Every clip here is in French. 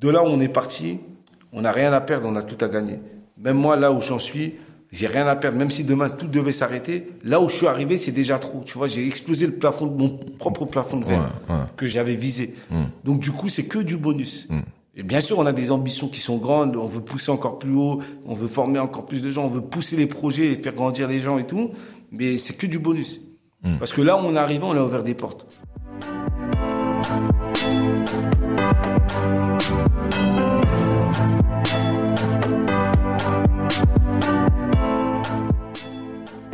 de là où on est parti, on n'a rien à perdre, on a tout à gagner. Même moi, là où j'en suis, j'ai rien à perdre. Même si demain tout devait s'arrêter, là où je suis arrivé, c'est déjà trop. Tu vois, j'ai explosé le plafond de mon propre plafond de verre que j'avais visé. Donc du coup, c'est que du bonus. Et bien sûr, on a des ambitions qui sont grandes. On veut pousser encore plus haut. On veut former encore plus de gens. On veut pousser les projets et faire grandir les gens et tout. Mais c'est que du bonus. Parce que là où on est arrivé, on a ouvert des portes.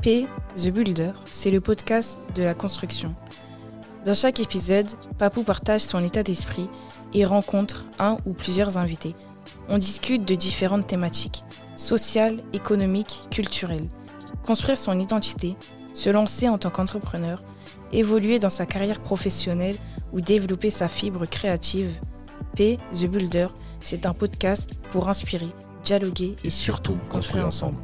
P, The Builder, c'est le podcast de la construction. Dans chaque épisode, Papou partage son état d'esprit et rencontre un ou plusieurs invités. On discute de différentes thématiques, sociales, économiques, culturelles. Construire son identité, se lancer en tant qu'entrepreneur, évoluer dans sa carrière professionnelle ou développer sa fibre créative. P, The Builder, c'est un podcast pour inspirer, dialoguer et, surtout construire ensemble.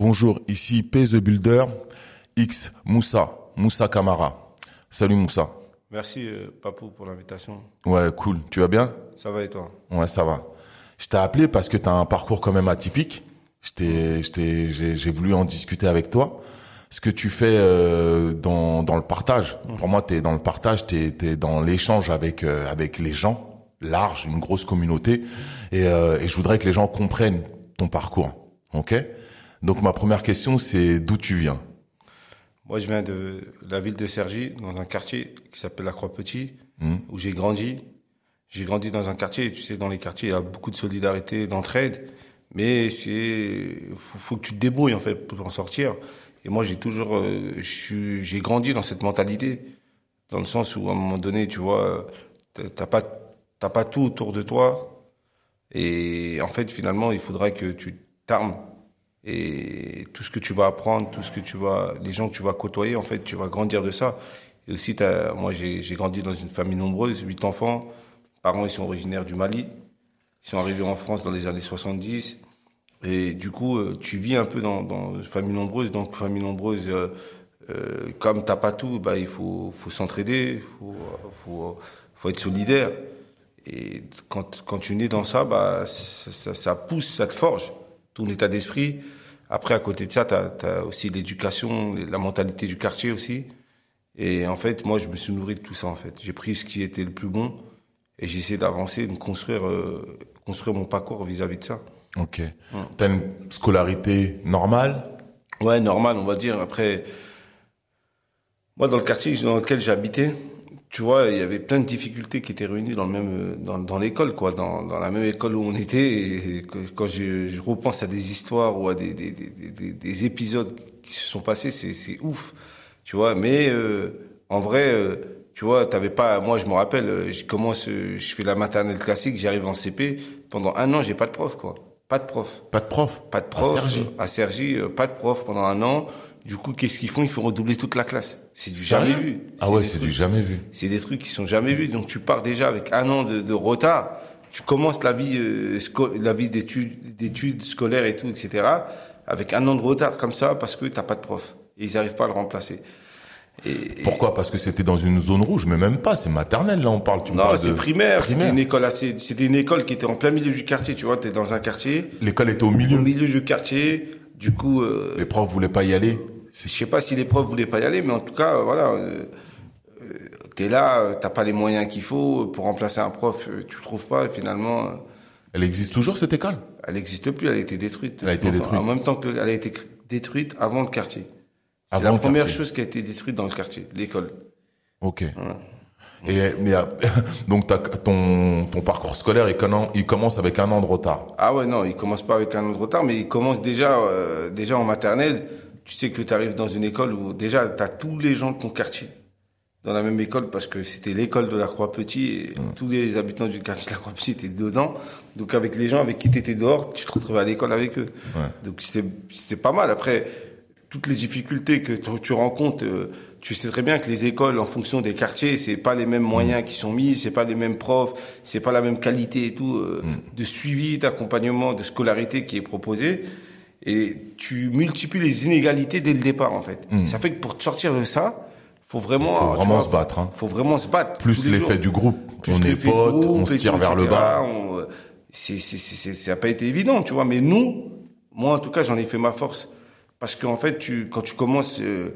Bonjour, ici P The Builder, X Moussa, Moussa Kamara. Salut Moussa. Merci euh, Papou pour l'invitation. Ouais, cool. Tu vas bien? Ça va et toi? Ouais, ça va. Je t'ai appelé parce que tu as un parcours quand même atypique. J'ai voulu en discuter avec toi. Ce que tu fais euh, dans, dans le partage. Pour moi, tu es dans le partage, tu es, dans l'échange avec, euh, avec les gens, large, une grosse communauté. Et, euh, et je voudrais que les gens comprennent ton parcours. OK? Donc ma première question, c'est d'où tu viens? Moi, je viens de la ville de Cergy, dans un quartier qui s'appelle la Croix-Petit, Hmm. où j'ai grandi. J'ai grandi dans un quartier, tu sais, dans les quartiers, il y a beaucoup de solidarité, d'entraide. Mais c'est, faut, faut que tu te débrouilles, en fait, pour en sortir. Et moi, j'ai toujours, euh, j'ai grandi dans cette mentalité. Dans le sens où, à un moment donné, tu vois, t'as pas, t'as pas tout autour de toi. Et en fait, finalement, il faudra que tu t'armes. Et tout ce que tu vas apprendre, tout ce que tu vas, les gens que tu vas côtoyer, en fait, tu vas grandir de ça. Et aussi, moi, j'ai grandi dans une famille nombreuse, huit enfants. Mes parents, ils sont originaires du Mali. Ils sont arrivés en France dans les années 70. Et du coup, euh, tu vis un peu dans, une famille nombreuse. Donc, famille nombreuse, euh, euh, comme t'as pas tout, bah, il faut, s'entraider, faut, faut, être solidaire. Et quand, tu nais dans ça, bah, ça, ça pousse, ça te forge ton état d'esprit. Après, à côté de ça, tu as, aussi l'éducation, la mentalité du quartier aussi. Et en fait, moi, je me suis nourri de tout ça, en fait. J'ai pris ce qui était le plus bon et j'ai essayé d'avancer, de construire, euh, construire mon parcours vis-à-vis de ça. Ok. T'as une scolarité normale? Ouais, normal, on va dire. Après, moi, dans le quartier dans lequel j'habitais, tu vois, il y avait plein de difficultés qui étaient réunies dans le même, dans, dans l'école, quoi, dans, dans la même école où on était. Et quand je, je repense à des histoires ou à des, des, des, des, des épisodes qui se sont passés, c'est, c'est ouf, tu vois. Mais euh, en vrai, euh, tu vois, t'avais pas. Moi, je me rappelle, euh, je commence, euh, je fais la maternelle classique, j'arrive en CP. Pendant un an, j'ai pas de prof, quoi. Pas de prof. Pas de prof Pas de prof. À Cergy. À euh, pas de prof pendant un an. Du coup, qu'est-ce qu'ils font? Ils font redoubler toute la classe. C'est du jamais vu. Ah ouais, c'est du jamais vu. C'est des trucs qui sont jamais vus. Donc tu pars déjà avec un an de, de retard. Tu commences la vie, euh, la vie d'études, scolaires et tout, etc. Avec un an de retard comme ça parce que t'as pas de prof et ils arrivent pas à le remplacer. Et, Pourquoi? Parce que c'était dans une zone rouge, mais même pas, c'est maternelle, là, on parle. Tu non, c'est de primaire. C'était primaire. une école assez. C'était une école qui était en plein milieu du quartier. Tu vois, t'es dans un quartier, L'école était au au milieu. milieu du quartier. Du coup, euh, Les profs voulaient pas y aller. Je sais pas si les profs voulaient pas y aller, mais en tout cas, euh, voilà, euh, t'es là, t'as pas les moyens qu'il faut pour remplacer un prof, tu le trouves pas. Et finalement, Elle existe toujours, cette école? elle n'existe plus, elle a été détruite. Elle a été Enfin, détruite. En même temps que le- elle a été détruite avant le quartier. C'est la première quartier. chose qui a été détruite dans le quartier, l'école. Ok. Et mais, euh, donc ton ton parcours scolaire, il, il commence avec un an de retard. Ah ouais, non, il commence pas avec un an de retard, mais il commence déjà, euh, déjà en maternelle. Tu sais que tu arrives dans une école où déjà tu as tous les gens de ton quartier dans la même école parce que c'était l'école de la Croix-Petit et tous les habitants du quartier de la Croix-Petit étaient dedans. Donc avec les gens avec qui tu étais dehors, tu te retrouvais à l'école avec eux. Donc c'était c'était pas mal. Après, toutes les difficultés que tu tu rencontres, euh, tu sais très bien que les écoles, en fonction des quartiers, c'est pas les mêmes moyens qui sont mis, c'est pas les mêmes profs, c'est pas la même qualité et tout euh, de suivi, d'accompagnement, de scolarité qui est proposé. Et tu multiplies les inégalités dès le départ, en fait. Ça fait que pour te sortir de ça, faut vraiment, Faut vraiment vois, se battre, hein. Faut vraiment se battre. Plus l'effet du groupe. Plus on est potes, on se tire tout, vers le bas. On, euh, c'est, c'est, c'est, c'est- ça n'a pas été évident, tu vois. Mais nous, moi en tout cas, j'en ai fait ma force. Parce qu'en fait, tu, quand tu commences euh,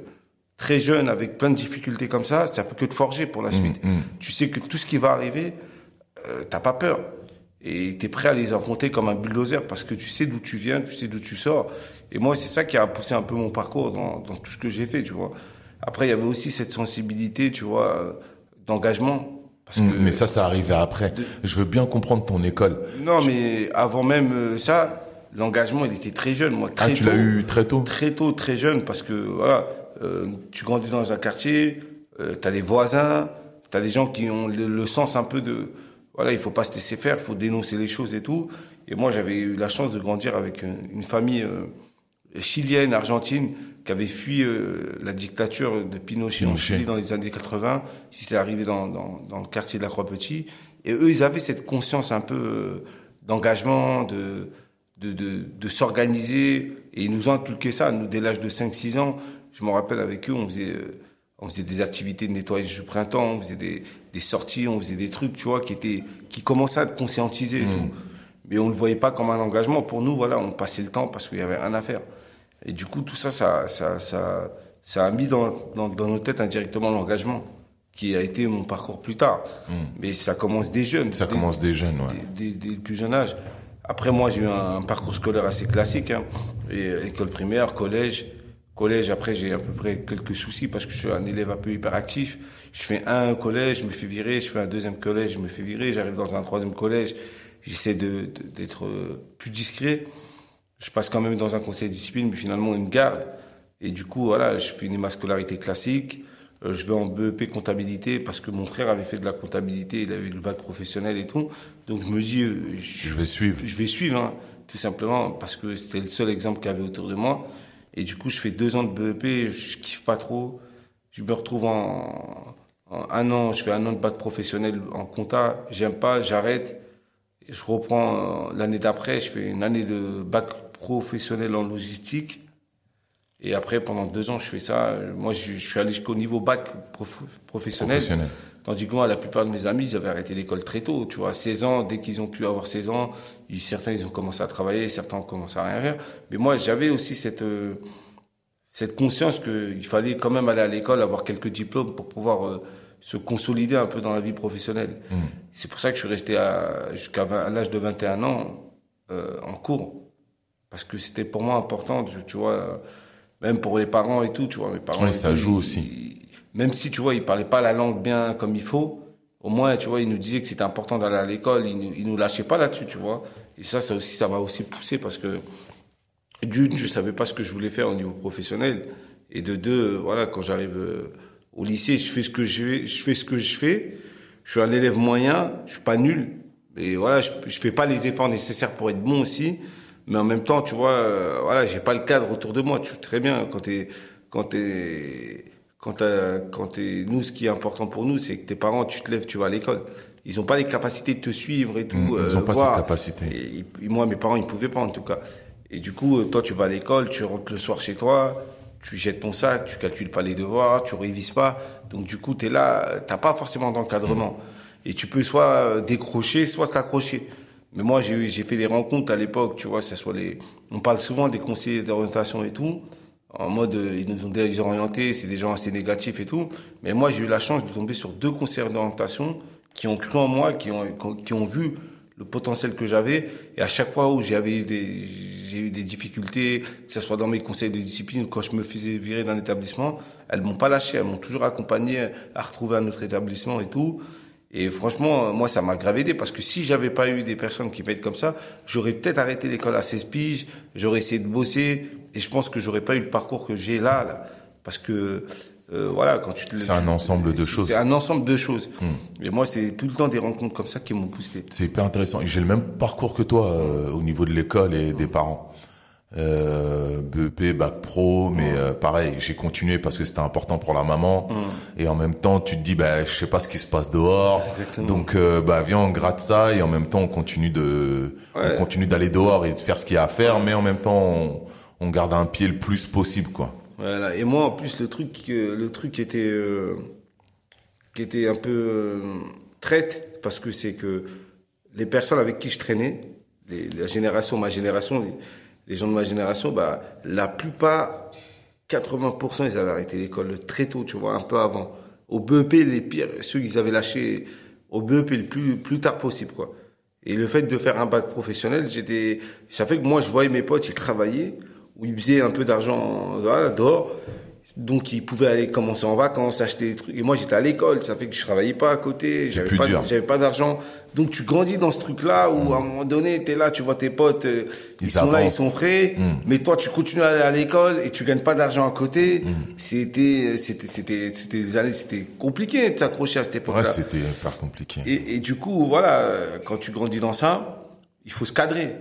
très jeune avec plein de difficultés comme ça, ça peut que te forger pour la Mmh, suite. Tu sais que tout ce qui va arriver, euh, t'as pas peur. Et t'es prêt à les affronter comme un bulldozer parce que tu sais d'où tu viens, tu sais d'où tu sors. Et moi, c'est ça qui a poussé un peu mon parcours dans, dans tout ce que j'ai fait, tu vois. Après, il y avait aussi cette sensibilité, tu vois, euh, d'engagement. Parce que, Mm, Mais ça, ça arrivait après. Je veux bien comprendre ton école. non, mais avant même euh, ça, l'engagement, il était très jeune, moi, très Ah, tu l'as eu très tôt Très tôt, très jeune, parce que, voilà, euh, tu grandis dans un quartier, euh, t'as des voisins, t'as des gens qui ont le, le sens un peu de, voilà, il faut pas se laisser faire, il faut dénoncer les choses et tout. Et moi, j'avais eu la chance de grandir avec une, une famille euh, chilienne, argentine, qui avait fui euh, la dictature de Pinochet en. Chili dans les années 80. Ils étaient arrivés dans, dans, dans le quartier de la Croix-Petit. Et eux, ils avaient cette conscience un peu euh, d'engagement, de, de, de, de s'organiser. Et ils nous ont inculqué ça, nous, dès l'âge de 5-6 ans. Je me rappelle avec eux, on faisait, euh, on faisait des activités de nettoyage du printemps, on faisait des, des sorties, on faisait des trucs, tu vois, qui étaient, qui commençaient à te conscientiser et tout. Mais on ne le voyait pas comme un engagement. Pour nous, voilà, on passait le temps parce qu'il y avait rien à faire. Et du coup, tout ça, ça, ça, ça, ça a mis dans, dans, dans nos têtes indirectement l'engagement, qui a été mon parcours plus tard. Mais ça commence des jeunes. Ça commence des jeunes, ouais. dès, dès- dès le plus jeune âge. Après, moi, j'ai eu un, un parcours scolaire assez classique. Hein. Et, euh, école primaire, collège. Collège, après, j'ai à peu près quelques soucis parce que je suis un élève un peu hyperactif. Je fais un collège, je me fais virer. Je fais un deuxième collège, je me fais virer. J'arrive dans un troisième collège. J'essaie de, d'être euh, plus discret. Je passe quand même dans un conseil de discipline, mais finalement, ils me gardent. Et du coup, voilà, je finis ma scolarité classique. Euh, je vais en BEP comptabilité parce que mon frère avait fait de la comptabilité, il avait eu le bac professionnel et tout. Donc je me dis, euh, Je vais suivre. je vais suivre, hein, tout simplement, parce que c'était le seul exemple qu'il y avait autour de moi. Et du coup, je fais deux ans de BEP, je kiffe pas trop. Je me retrouve en, en un an, je fais un an de bac professionnel en compta, j'aime pas, j'arrête. Je reprends euh, l'année d'après, je fais une année de bac professionnel en logistique. Et après, pendant deux ans, je fais ça. Moi, je, je suis allé jusqu'au niveau bac prof- professionnel. Professionnel. Tandis que moi, la plupart de mes amis, ils avaient arrêté l'école très tôt. Tu vois, à 16 ans, dès qu'ils ont pu avoir 16 ans, certains, ils ont commencé à travailler, certains ont commencé à rien faire. Mais moi, j'avais aussi cette, euh, cette conscience qu'il fallait quand même aller à l'école, avoir quelques diplômes pour pouvoir euh, se consolider un peu dans la vie professionnelle. C'est pour ça que je suis resté jusqu'à 20 à l'âge de 21 ans euh, en cours. Parce que c'était pour moi important, tu, tu vois, même pour les parents et tout, tu vois, mes parents. Oui, ça joue ils- aussi. ils- même si, tu vois, ils parlaient pas la langue bien comme il faut, au moins, tu vois, ils nous disaient que c'était important d'aller à l'école, ils nous, nous lâchaient pas là-dessus, tu vois. Et ça, ça aussi, ça m'a aussi poussé parce que, d'une, je savais pas ce que je voulais faire au niveau professionnel. Et de deux, voilà, quand j'arrive euh, au lycée, je fais ce que je fais, je fais ce que je fais. Je suis un élève moyen, je suis pas nul. Et voilà, je, je fais pas les efforts nécessaires pour être bon aussi. Mais en même temps, tu vois, euh, voilà, j'ai pas le cadre autour de moi. Tu sais très bien quand t'es, quand t'es, quand t'as, quand t'es, nous, ce qui est important pour nous, c'est que tes parents, tu te lèves, tu vas à l'école. Ils ont pas les capacités de te suivre et tout. Mmh, ils euh, ont pas voir. cette capacité. Et, et moi, mes parents, ils pouvaient pas en tout cas. Et du coup, euh, toi, tu vas à l'école, tu rentres le soir chez toi, tu jettes ton sac, tu calcules pas les devoirs, tu révises pas. Donc du coup, tu es là, euh, t'as pas forcément d'encadrement. Et tu peux soit euh, décrocher, soit t'accrocher. Mais moi, j'ai fait des rencontres à l'époque, tu vois, ça soit les. On parle souvent des conseillers d'orientation et tout. En mode, euh, ils nous ont désorientés, c'est des gens assez négatifs et tout. Mais moi, j'ai eu la chance de tomber sur deux conseillers d'orientation qui ont cru en moi, qui ont, qui ont vu le potentiel que j'avais. Et à chaque fois où j'avais des, j'ai eu des difficultés, que ce soit dans mes conseils de discipline ou quand je me faisais virer d'un établissement, elles m'ont pas lâché, elles m'ont toujours accompagné à retrouver un autre établissement et tout. Et franchement, moi, ça m'a grave aidé parce que si j'avais pas eu des personnes qui m'aident comme ça, j'aurais peut-être arrêté l'école à 16 piges, j'aurais essayé de bosser et je pense que j'aurais pas eu le parcours que j'ai là, là. Parce que, euh, voilà, quand tu te C'est un ensemble de choses. C'est un ensemble de choses. Et moi, c'est tout le temps des rencontres comme ça qui m'ont boosté. C'est hyper intéressant. J'ai le même parcours que toi euh, au niveau de l'école et des parents. Euh, BEP, bac pro, mais euh, pareil, j'ai continué parce que c'était important pour la maman. Et en même temps, tu te dis, bah, je sais pas ce qui se passe dehors. Exactement. Donc, euh, bah, viens, on gratte ça et en même temps, on continue de, Ouais. on continue d'aller dehors et de faire ce qu'il y a à faire, mais en même temps, on, on garde un pied le plus possible, quoi. Et moi, en plus, le truc, le truc qui était, euh, qui était un peu euh, traite, parce que c'est que les personnes avec qui je traînais, les, la génération, ma génération, les, gens de ma génération, bah, la plupart, 80%, ils avaient arrêté l'école très tôt, tu vois, un peu avant. Au BEP, les pires, ceux qu'ils avaient lâché au BEP le plus, plus tard possible, quoi. Et le fait de faire un bac professionnel, j'étais, ça fait que moi, je voyais mes potes, ils travaillaient, ou ils faisaient un peu d'argent voilà, dehors. Donc, ils pouvaient aller commencer en vacances, acheter des trucs. Et moi, j'étais à l'école, ça fait que je travaillais pas à côté, j'avais pas, j'avais pas d'argent. Donc, tu grandis dans ce truc-là où, à un moment donné, t'es là, tu vois tes potes, euh, ils, Ils sont là, ils sont frais. Mm. Mais toi, tu continues à aller à l'école et tu gagnes pas d'argent à côté. C'était, c'était, c'était, c'était des années, c'était compliqué de s'accrocher à cette époque-là. Ouais, c'était hyper compliqué. Et, et du coup, voilà, quand tu grandis dans ça, il faut se cadrer.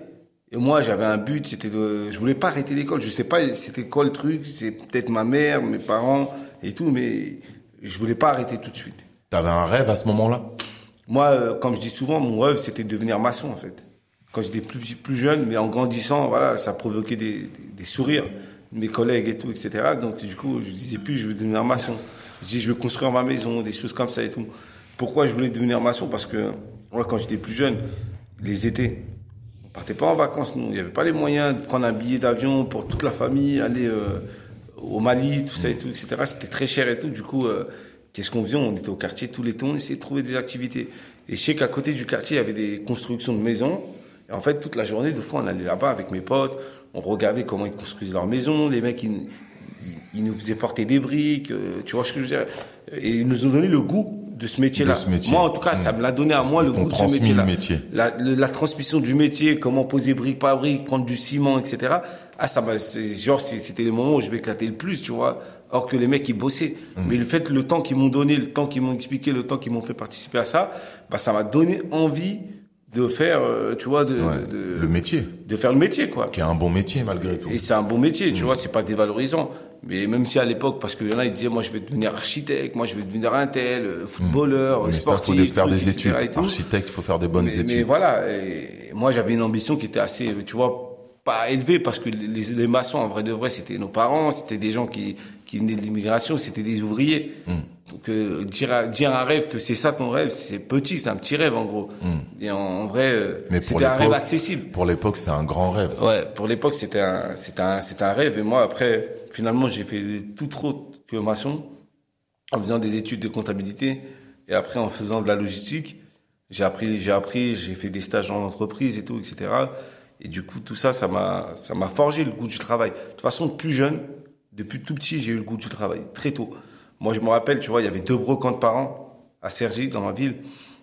Et moi, j'avais un but, c'était de, je voulais pas arrêter l'école. Je sais pas, c'était quoi le truc. C'est peut-être ma mère, mes parents et tout, mais je voulais pas arrêter tout de suite. T'avais un rêve à ce moment-là? Moi, euh, comme je dis souvent, mon rêve, c'était de devenir maçon, en fait. Quand j'étais plus, plus jeune, mais en grandissant, voilà, ça provoquait des, des, des sourires mes collègues et tout, etc. Donc, du coup, je disais plus, je veux devenir maçon. Je dis, je veux construire ma maison, des choses comme ça et tout. Pourquoi je voulais devenir maçon? Parce que, moi, quand j'étais plus jeune, les étés, partait pas en vacances, nous. Il n'y avait pas les moyens de prendre un billet d'avion pour toute la famille, aller euh, au Mali, tout ça et tout, etc. C'était très cher et tout. Du coup, euh, qu'est-ce qu'on faisait? On était au quartier tout l'été, on essayait de trouver des activités. Et je sais qu'à côté du quartier, il y avait des constructions de maisons. Et en fait, toute la journée, des fois, on allait là-bas avec mes potes, on regardait comment ils construisaient leur maison. Les mecs, ils, ils, ils nous faisaient porter des briques, euh, tu vois ce que je veux dire? Et ils nous ont donné le goût de ce métier-là. Métier. Moi, en tout cas, ça me l'a donné à moi le goût de ce métier-là. métier. La, la transmission du métier, comment poser brique par brique, prendre du ciment, etc. Ah, ça m'a, c'est- genre, c'était les moments où je m'éclatais le plus, tu vois. Or que les mecs, ils bossaient. Hum. Mais le fait, le temps qu'ils m'ont donné, le temps qu'ils m'ont expliqué, le temps qu'ils m'ont fait participer à ça, bah, ça m'a donné envie de faire, euh, tu vois, de, Ouais, de, Le métier, de faire le métier, quoi. qui est un bon métier malgré tout. Et c'est un bon métier, tu vois, c'est pas dévalorisant. Mais même si à l'époque, parce qu'il y en a, ils disaient, moi, je vais devenir architecte, moi, je vais devenir un tel, euh, footballeur. Mais sportif, faut faire des études. Architecte, il faut faire des bonnes mais, études. mais voilà, et moi j'avais une ambition qui était assez, tu vois, pas élevée parce que les, les maçons, en vrai de vrai, c'était nos parents, c'était des gens qui, qui venaient de l'immigration, c'était des ouvriers. Donc euh, dire, à- dire un rêve que c'est ça ton rêve, c'est petit, c'est un petit rêve en gros. Et en, en vrai, euh, c'était un rêve accessible. Pour l'époque, c'est un grand rêve. Ouais, pour l'époque, c'était un, c'était un, c'était un rêve. Et moi, après, finalement, j'ai fait tout autre que maçon, en faisant des études de comptabilité. Et après, en faisant de la logistique, j'ai appris, j'ai appris, j'ai fait des stages en entreprise et tout, etc. Et du coup, tout ça, ça m'a, ça m'a forgé le goût du travail. De toute façon, plus jeune, depuis tout petit, j'ai eu le goût du travail, très tôt. Moi, je me rappelle, tu vois, il y avait deux brocantes par an à Cergy, dans ma ville.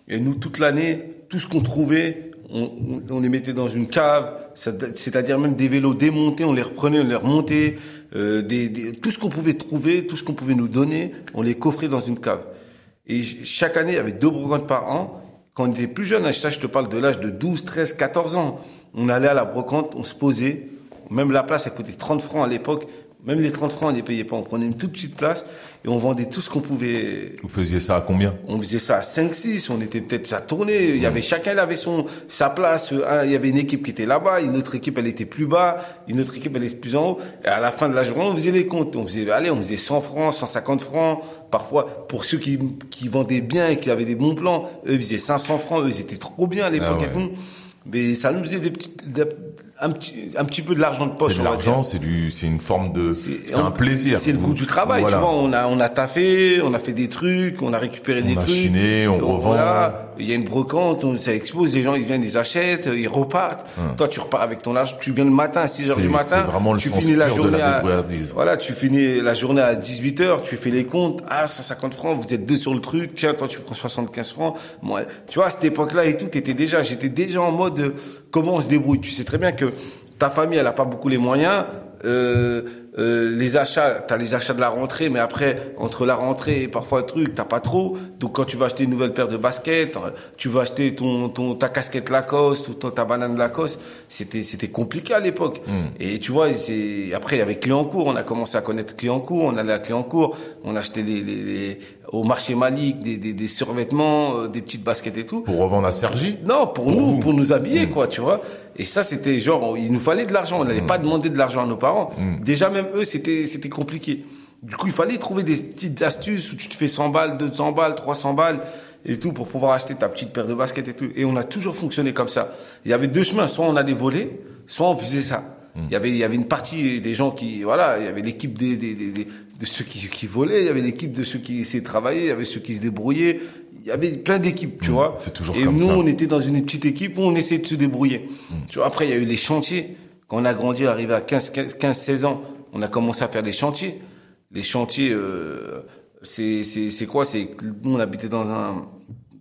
Et nous, toute l'année, tout ce qu'on trouvait, on, on- les mettait dans une cave, c'est-à-dire même des vélos démontés, on les reprenait, on les remontait, euh, des, des- tout ce qu'on pouvait trouver, tout ce qu'on pouvait nous donner, on les coffrait dans une cave. Et ch- chaque année, il y avait deux brocantes par an. Quand on était plus jeune, ça, je te parle de l'âge de 12, 13, 14 ans, on allait à la brocante, on se posait, même la place, elle coûtait 30 francs à l'époque, même les 30 francs, on les payait pas, on prenait une toute petite place et on vendait tout ce qu'on pouvait, Vous faisiez ça à combien? On faisait ça à 5 6 on était peut-être ça tournait il y avait chacun il avait son sa place. Il y avait une équipe qui était là-bas. Une autre équipe elle était plus bas. Une autre équipe elle était plus en haut. Et à la fin de la journée on faisait les comptes. On faisait allez on faisait 100 francs 150 francs. Parfois pour ceux qui qui vendaient bien et qui avaient des bons plans eux ils faisaient 500 francs. Eux ils étaient trop bien à l'époque Ah et tout. Mais ça nous faisait des petits, des- un petit un petit peu de l'argent de poche C'est on l'argent, c'est du, c'est une forme de, c'est on- un plaisir. C'est le goût du travail, Voilà. tu vois. On a, on a taffé, on a fait des trucs, on a récupéré des a trucs. chiné, on Donc, revend. Voilà. Il y a une brocante, on, ça expose, les gens, ils viennent, ils achètent, ils repartent. Toi, tu repars avec ton argent, tu viens le matin à 6 heures du matin. vraiment le tu finis la de journée la à, voilà, tu finis la journée à 18 heures, tu fais les comptes. Ah, 150 francs, vous êtes deux sur le truc. Tiens, toi, tu prends 75 francs. Moi, tu vois, à cette époque-là et tout, t'étais déjà, j'étais déjà en mode, euh, comment on se débrouille? Tu sais très bien que ta famille, elle a pas beaucoup les moyens. Euh, euh, les achats, t'as les achats de la rentrée, mais après entre la rentrée et parfois un truc, t'as pas trop. Donc quand tu vas acheter une nouvelle paire de baskets, euh, tu vas acheter ton, ton ta casquette Lacoste ou ton, ta banane Lacoste, c'était c'était compliqué à l'époque. Et tu vois, c'est après il y avait Cléancourt, on a commencé à connaître Cléancourt, on allait à Cléancourt, on achetait les, les, les- au marché Malik des, des, des survêtements, euh, des petites baskets et tout. Pour revendre à Sergi Non, pour, Pour nous, vous. pour nous habiller, quoi, tu vois. Et ça, c'était genre, il nous fallait de l'argent. On n'allait pas demander de l'argent à nos parents. Déjà, même eux, c'était, c'était compliqué. Du coup, il fallait trouver des petites astuces où tu te fais 100 balles, 200 balles, 300 balles et tout pour pouvoir acheter ta petite paire de baskets et tout. Et on a toujours fonctionné comme ça. Il y avait deux chemins. Soit on allait voler, soit on faisait ça. Il y avait, il y avait une partie des gens qui, voilà, il y avait l'équipe des, des, des, des- de ceux qui, qui volaient, il y avait l'équipe de ceux qui essayaient de travailler, il y avait ceux qui se débrouillaient. Il y avait plein d'équipes, tu vois. c'est toujours Et comme nous, ça. on était dans une petite équipe où on essayait de se débrouiller. Tu vois, après, il y a eu les chantiers. Quand on a grandi, arrivé à 15, 15, 15, 16 ans, on a commencé à faire des chantiers. Les chantiers, euh, c'est, c'est, c'est quoi? C'est nous, on habitait dans un,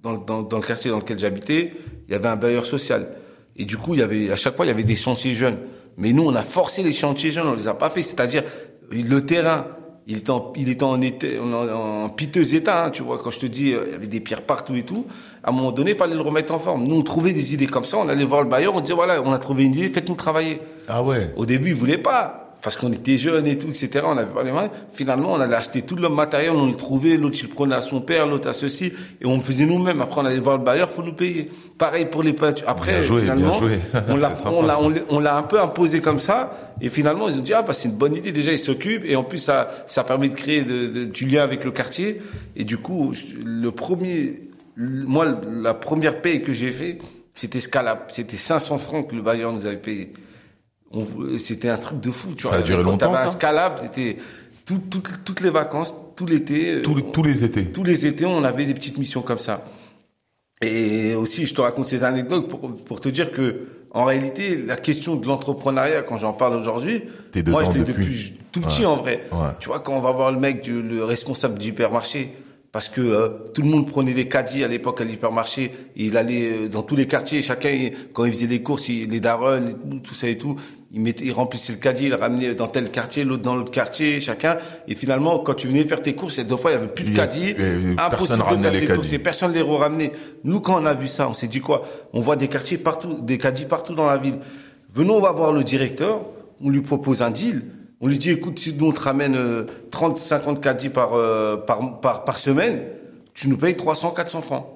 dans, dans, dans le quartier dans lequel j'habitais, il y avait un bailleur social. Et du coup, il y avait, à chaque fois, il y avait des chantiers jeunes. Mais nous, on a forcé les chantiers jeunes, on les a pas fait. C'est-à-dire, le terrain, il était en, il était en, été, en, en piteux état, hein, tu vois. Quand je te dis, euh, il y avait des pierres partout et tout. À un moment donné, il fallait le remettre en forme. Nous, on trouvait des idées comme ça. On allait voir le bailleur, on disait, voilà, on a trouvé une idée, faites-nous travailler. Ah ouais. Au début, ils voulaient pas. Parce qu'on était jeunes et tout, etc. On n'avait pas les moyens. Finalement, on allait acheter tout le matériel, on le trouvait. L'autre, il le prenait à son père, l'autre à ceci. Et on le faisait nous-mêmes. Après, on allait voir le bailleur, faut nous payer. Pareil pour les peintures. Après, Bien joué, finalement, bien joué. on l'a, on l'a, on l'a- un peu imposé comme ça. Et finalement, ils ont dit, ah, bah, c'est une bonne idée. Déjà, ils s'occupent. Et en plus, ça, ça permet de créer de, de- du lien avec le quartier. Et du coup, le premier, moi, la première paye que j'ai fait, c'était Scalab. C'était 500 francs que le bailleur nous avait payé. On- C'était un truc de fou, tu Ça vois. a duré longtemps, t'avais un ça Scalab, c'était tout- tout- toutes les vacances, tout l'été. euh, Tous les, tous les étés. tous les étés, on avait des petites missions comme ça. Et aussi, je te raconte ces anecdotes pour, pour te dire que, en réalité, la question de l'entrepreneuriat, quand j'en parle aujourd'hui, moi, je l'ai depuis. depuis tout petit Ouais. en vrai. Ouais. Tu vois, quand on va voir le mec, du, le responsable du hypermarché, parce que euh, tout le monde prenait des caddies à l'époque à l'hypermarché, et il allait euh, dans tous les quartiers, chacun, il- quand il faisait les courses, il- les darons, tout, ça et tout, il, mettait, il remplissait le caddie, il le ramenait dans tel quartier, l'autre dans l'autre quartier, chacun. Et finalement, quand tu venais faire tes courses, et deux fois, il y avait plus de caddie, personne impossible de faire les tes courses, et personne les ramenait. Nous, quand on a vu ça, on s'est dit quoi? On voit des quartiers partout, des caddies partout dans la ville. Venons, on va voir le directeur, on lui propose un deal. On lui dit, écoute, si nous on te ramène euh, 30, 50 caddies par, euh, par, par, par semaine, tu nous payes 300, 400 francs.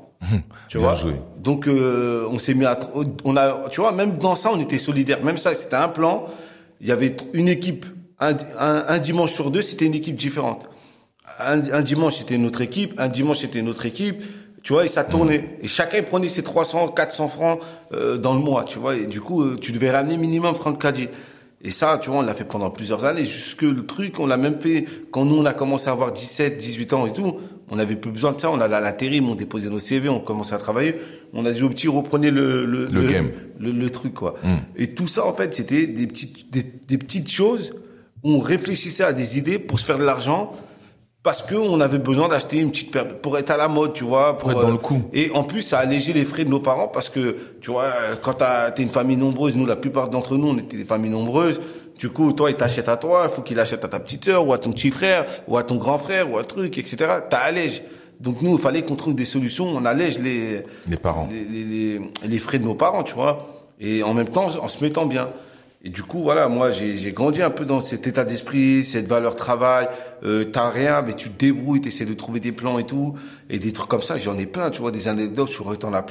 tu Bien vois joué. Donc, euh, on s'est mis à, on a, tu vois, même dans ça, on était solidaires. Même ça, c'était un plan. Il y avait une équipe, un, un, un dimanche sur deux, c'était une équipe différente. Un, un dimanche, c'était notre équipe. Un dimanche, c'était notre équipe. Tu vois, et ça tournait. Et chacun il prenait ses 300, 400 francs euh, dans le mois, tu vois. Et du coup, euh, tu devais ramener minimum 30 caddies. Et ça, tu vois, on l'a fait pendant plusieurs années. Jusque le truc, on l'a même fait quand nous, on a commencé à avoir 17, 18 ans et tout. On n'avait plus besoin de ça. On allait à l'intérim, on déposait nos CV, on commençait à travailler. On a dit au petit, reprenez le, le, Le game. le, le truc, quoi. Et tout ça, en fait, c'était des petites, des, des petites choses où on réfléchissait à des idées pour se faire de l'argent parce que on avait besoin d'acheter une petite paire de- pour être à la mode, tu vois, pour, être dans euh, le coup. Et en plus, ça allégeait les frais de nos parents parce que, tu vois, quand t'es une famille nombreuse, nous, la plupart d'entre nous, on était des familles nombreuses. Du coup, toi, il t'achète à toi, il faut qu'il achète à ta petite sœur ou à ton petit frère ou à ton grand frère ou un truc, etc. T'as allège. Donc nous, il fallait qu'on trouve des solutions. On allège les Les parents. les, les, les, les frais de nos parents, tu vois. Et en même temps, en se mettant bien. Et du coup, voilà, moi, j'ai j'ai grandi un peu dans cet état d'esprit, cette valeur travail. Euh, T'as rien, mais tu te débrouilles, t'essaies de trouver des plans et tout. Et des trucs comme ça, j'en ai plein, tu vois, des anecdotes, je pourrais t'en ra-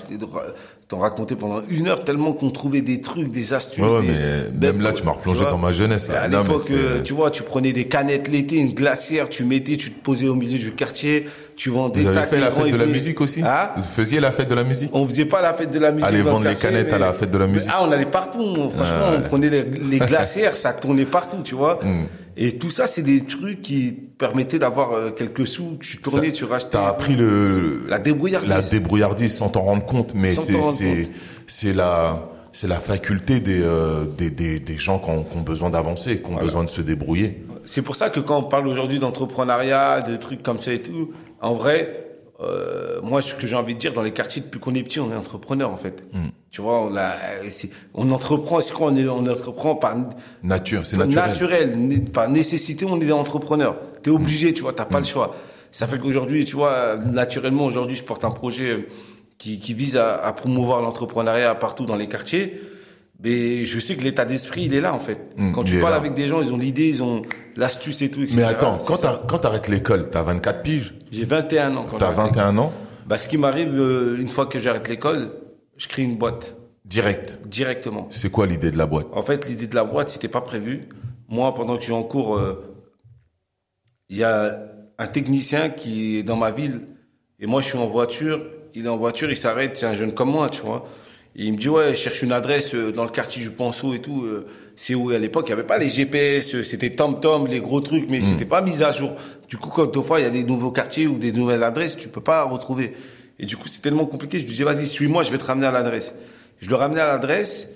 t'en raconter pendant une heure, tellement qu'on trouvait des trucs, des astuces. Ouais, ouais, des- mais même là, tu m'as replongé dans ma jeunesse, là. À l'époque, euh, tu vois, tu prenais des canettes l'été, une glacière, tu mettais, tu te posais au milieu du quartier, tu vendais Vous avez fait la fête de la musique aussi Hein Vous faisiez la fête de la musique on faisait pas la fête de la musique. Le vendre les canettes à la fête de la musique. Ah, on allait partout. franchement, on prenait les, les glacières, ça tournait partout, tu vois. Mm. Et tout ça, c'est des trucs qui permettaient d'avoir euh, quelques sous. Tu tournais, tu rachetais. T'as appris le La débrouillardise. la débrouillardise sans t'en rendre compte, mais c'est c'est c'est la c'est la faculté des euh, des, des des gens qui ont, qui ont besoin d'avancer, qui ont besoin de se débrouiller. C'est pour ça que quand on parle aujourd'hui d'entrepreneuriat, de trucs comme ça et tout, en vrai, euh, moi, ce que j'ai envie de dire, dans les quartiers, depuis qu'on est petit, on est entrepreneur, en fait. Mm. Tu vois, on, a, on entreprend, c'est quoi, on, est, on entreprend par Nature, c'est naturel. né- par nécessité, on est des entrepreneurs. T'es obligé, tu vois, t'as pas le choix. Ça fait qu'aujourd'hui, tu vois, naturellement, aujourd'hui, je porte un projet qui, qui vise à, à promouvoir l'entrepreneuriat partout dans les quartiers. Mais je sais que l'état d'esprit, il est là, en fait. Mm, Quand tu parles avec des gens, ils ont l'idée, ils ont l'astuce et tout, etc. Mais attends, quand quand t'arrêtes l'école, t'as 24 piges, J'ai 21 ans t'as j'arrête 21 ans, bah, ce qui m'arrive, euh, une fois que j'arrête l'école, je crée une boîte. Direct. directement. C'est quoi l'idée de la boîte? En fait, l'idée de la boîte, c'était pas prévu. Moi, pendant que je suis en cours, euh, il y a un technicien qui est dans ma ville et moi, je suis en voiture. Il est en voiture, il s'arrête. C'est un jeune comme moi, tu vois. Et il me dit ouais, je cherche une adresse euh, dans le quartier du Ponceau et tout. euh, C'est où? À l'époque, il y avait pas les GPS, euh, c'était TomTom, les gros trucs, mais c'était pas mis à jour. Du coup, quand des fois il y a des nouveaux quartiers ou des nouvelles adresses, tu peux pas retrouver. Et du coup, c'est tellement compliqué. Je lui dis vas-y, suis-moi, je vais te ramener à l'adresse. Je le ramenais à l'adresse.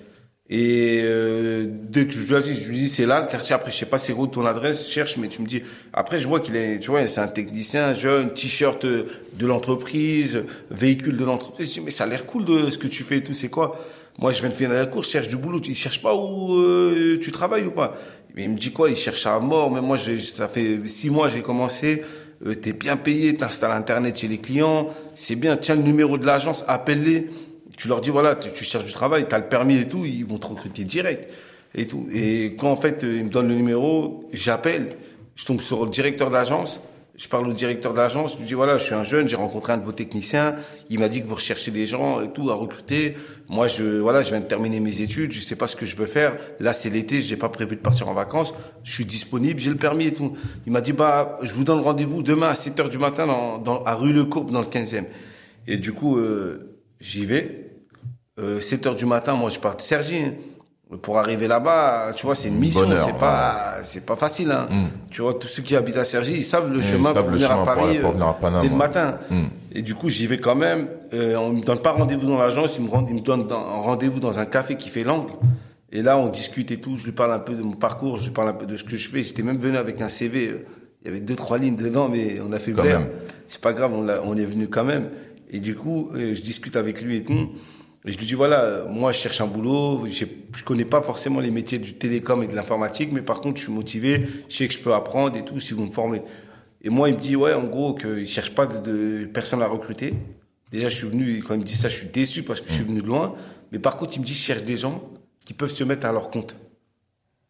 Et euh, dès que je lui dis, c'est là le quartier. Après, je sais pas c'est où ton adresse, cherche, mais tu me dis. Après, je vois qu'il est, tu vois, c'est un technicien jeune, t-shirt de l'entreprise, véhicule de l'entreprise. Je dis mais ça a l'air cool de ce que tu fais et tout. C'est quoi? Moi, je viens de finir la course, cherche du boulot. Il cherche pas où euh, tu travailles ou pas? Mais il me dit quoi? Il cherche à mort. Mais moi, ça fait six mois j'ai commencé. Euh, T'es bien payé, t'installes internet chez les clients, c'est bien. Tiens le numéro de l'agence, appelle-les tu leur dis voilà, tu, tu cherches du travail, tu as le permis et tout, ils vont te recruter direct et tout. Et quand en fait ils me donnent le numéro, j'appelle, je tombe sur le directeur d'agence, je parle au directeur d'agence, je lui dis voilà, je suis un jeune, j'ai rencontré un de vos techniciens, il m'a dit que vous recherchez des gens et tout à recruter. Moi je voilà, je viens de terminer mes études, je sais pas ce que je veux faire. Là c'est l'été, j'ai pas prévu de partir en vacances, je suis disponible, j'ai le permis et tout. Il m'a dit bah je vous donne rendez-vous demain à 7h du matin dans, dans à rue Le Courbe dans le 15e. Et du coup euh, j'y vais. Euh, 7 heures du matin, moi je pars de hein. Pour arriver là-bas, tu vois, c'est une mission, c'est pas, c'est pas facile. Hein. Mm. Tu vois, tous ceux qui habitent à Cergy, ils savent le ils chemin savent pour le venir à Paris pour euh, venir à Paname, dès le ouais. matin. Mm. Et du coup, j'y vais quand même. Euh, on me donne pas rendez-vous dans l'agence, ils me, rendent- ils me donnent un rendez-vous dans un café qui fait l'angle. Et là, on discute et tout. Je lui parle un peu de mon parcours, je lui parle un peu de ce que je fais. J'étais même venu avec un CV. euh, Il y avait deux, trois lignes dedans, mais on a fait même. C'est pas grave, on, on est venu quand même. Et du coup, euh, je discute avec lui et tout. Et je lui dis voilà, euh, moi je cherche un boulot, je connais pas forcément les métiers du télécom et de l'informatique, mais par contre je suis motivé, je sais que je peux apprendre et tout si vous me formez. Et moi il me dit ouais en gros qu'il cherche pas de, de personne à recruter. Déjà je suis venu, quand il me dit ça je suis déçu parce que je suis venu de loin, mais par contre il me dit je cherche des gens qui peuvent se mettre à leur compte.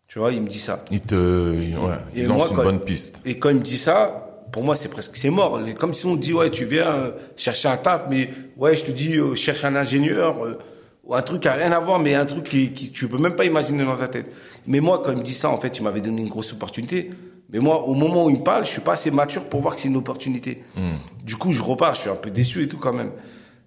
Tu vois, il me dit ça. Il te, ouais, il lance moi, une bonne piste. Et quand il me dit ça, pour moi, c'est presque, c'est mort. Comme si on dit, ouais, tu viens euh, chercher un taf, mais ouais, je te dis, euh, cherche un ingénieur, euh, ou un truc qui a rien à voir, mais un truc qui, qui tu peux même pas imaginer dans ta tête. Mais moi, quand il me dit ça, en fait, il m'avait donné une grosse opportunité. Mais moi, au moment où il me parle, je suis pas assez mature pour voir que c'est une opportunité. Du coup, je repars, je suis un peu déçu et tout quand même.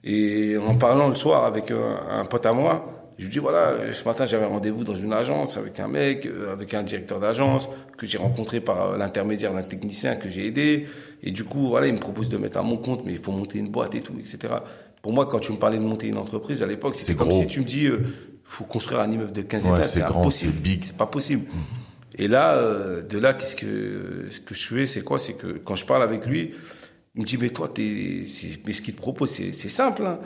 Et en parlant le soir avec euh, un pote à moi, je lui dis voilà, ce matin j'avais rendez-vous dans une agence avec un mec, euh, avec un directeur d'agence que j'ai rencontré par euh, l'intermédiaire d'un technicien que j'ai aidé. Et du coup, voilà, il me propose de mettre à mon compte, mais il faut monter une boîte et tout, etc. Pour moi, quand tu me parlais de monter une entreprise à l'époque, c'était C'est comme gros. si tu me dis, euh, faut construire un immeuble de 15 Ouais, étages, c'est impossible, c'est big. c'est pas possible. Et là, euh, de là, qu'est-ce que ce que je fais, c'est quoi? C'est que quand je parle avec lui, il me dit mais toi, t'es, c'est- mais ce qu'il te propose, c'est, c'est simple. hein.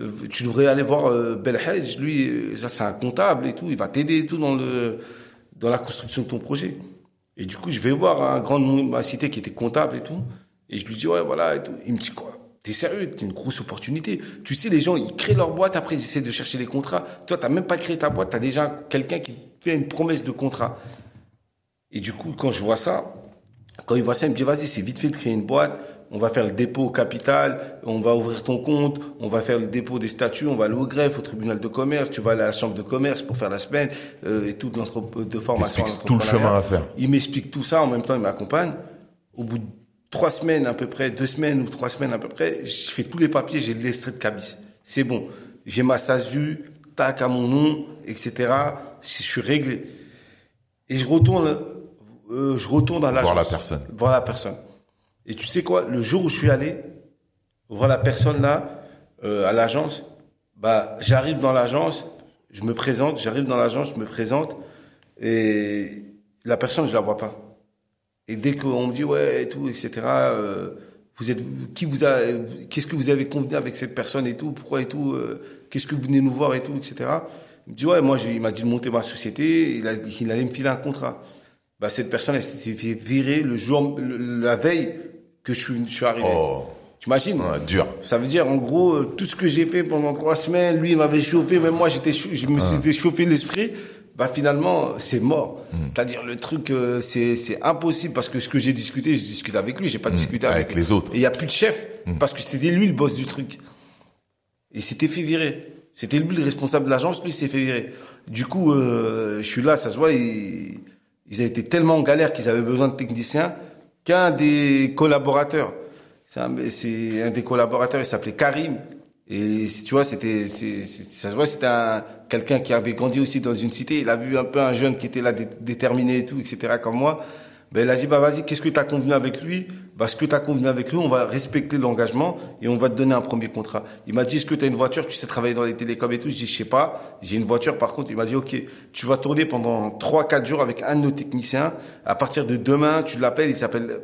Euh, Tu devrais aller voir euh, Belhadj, lui, euh, c'est un comptable et tout, il va t'aider et tout dans le dans la construction de ton projet. Et du coup, je vais voir un grand nom de ma cité qui était comptable et tout, et je lui dis ouais voilà et tout. Il me dit quoi? T'es sérieux? T'es une grosse opportunité. Tu sais, les gens, ils créent leur boîte, après ils essaient de chercher les contrats. Toi, t'as même pas créé ta boîte, t'as déjà quelqu'un qui fait une promesse de contrat. Et du coup, quand je vois ça, quand il voit ça, il me dit, vas-y, c'est vite fait de créer une boîte, on va faire le dépôt au capital, on va ouvrir ton compte, on va faire le dépôt des statuts, on va aller au greffe, au tribunal de commerce, tu vas aller à la chambre de commerce pour faire la semaine, euh, et toute l'entreprise de formation. tout le chemin à faire. Il m'explique tout ça, en même temps, il m'accompagne. Au bout de trois semaines à peu près, deux semaines ou trois semaines à peu près, je fais tous les papiers, j'ai l'extrait de cabis. C'est bon. J'ai ma SASU, tac à mon nom, etc. Je suis réglé. Et je retourne, euh, je retourne à l'agence. Voir la personne. Voir la personne. Et tu sais quoi, le jour où je suis allé voir la personne là, euh, à l'agence, bah, j'arrive dans l'agence, je me présente, j'arrive dans l'agence, je me présente, et la personne, je la vois pas. Et dès qu'on me dit ouais et tout, etc. euh, vous êtes qui vous qu'est-ce que vous avez convenu avec cette personne et tout, pourquoi et tout, euh, qu'est-ce que vous venez nous voir et tout, etc. Il me dit ouais, moi il m'a dit de monter ma société, il, allait me filer un contrat. Bah cette personne elle s'était virer le jour, la veille que je suis, je suis arrivé. Oh, T'imagines ouais, dur. ça veut dire, en gros, euh, tout ce que j'ai fait pendant trois semaines, lui, il m'avait chauffé, même moi, j'étais, je me suis chauffé l'esprit. Bah, finalement, c'est mort. Hmm. C'est-à-dire, le truc, euh, c'est, c'est impossible parce que ce que j'ai discuté, je discute avec lui, j'ai pas discuté avec, Hmm. avec les autres. Hmm. Et il y a plus de chef parce que c'était lui le boss du truc. Et il s'était fait virer. C'était lui le responsable de l'agence, lui il s'est fait virer. Du coup, euh, je suis là, ça se voit, ils, ils avaient été tellement en galère qu'ils avaient besoin de techniciens qu'un des collaborateurs, c'est un, des collaborateurs, il s'appelait Karim. Et tu vois, c'était, ça se voit, c'était un, quelqu'un qui avait grandi aussi dans une cité. Il a vu un peu un jeune qui était là dé- déterminé et tout, etc. comme moi. Ben, il a dit, bah, vas-y, qu'est-ce que tu as convenu avec lui? Bah, ce que tu as convenu avec lui, on va respecter l'engagement et on va te donner un premier contrat. Il m'a dit, est-ce que tu as une voiture? Tu sais travailler dans les télécoms et tout? Je dis, je sais pas. J'ai une voiture, par contre. Il m'a dit, OK, tu vas tourner pendant trois, quatre jours avec un de nos techniciens. À partir de demain, tu l'appelles, il s'appelle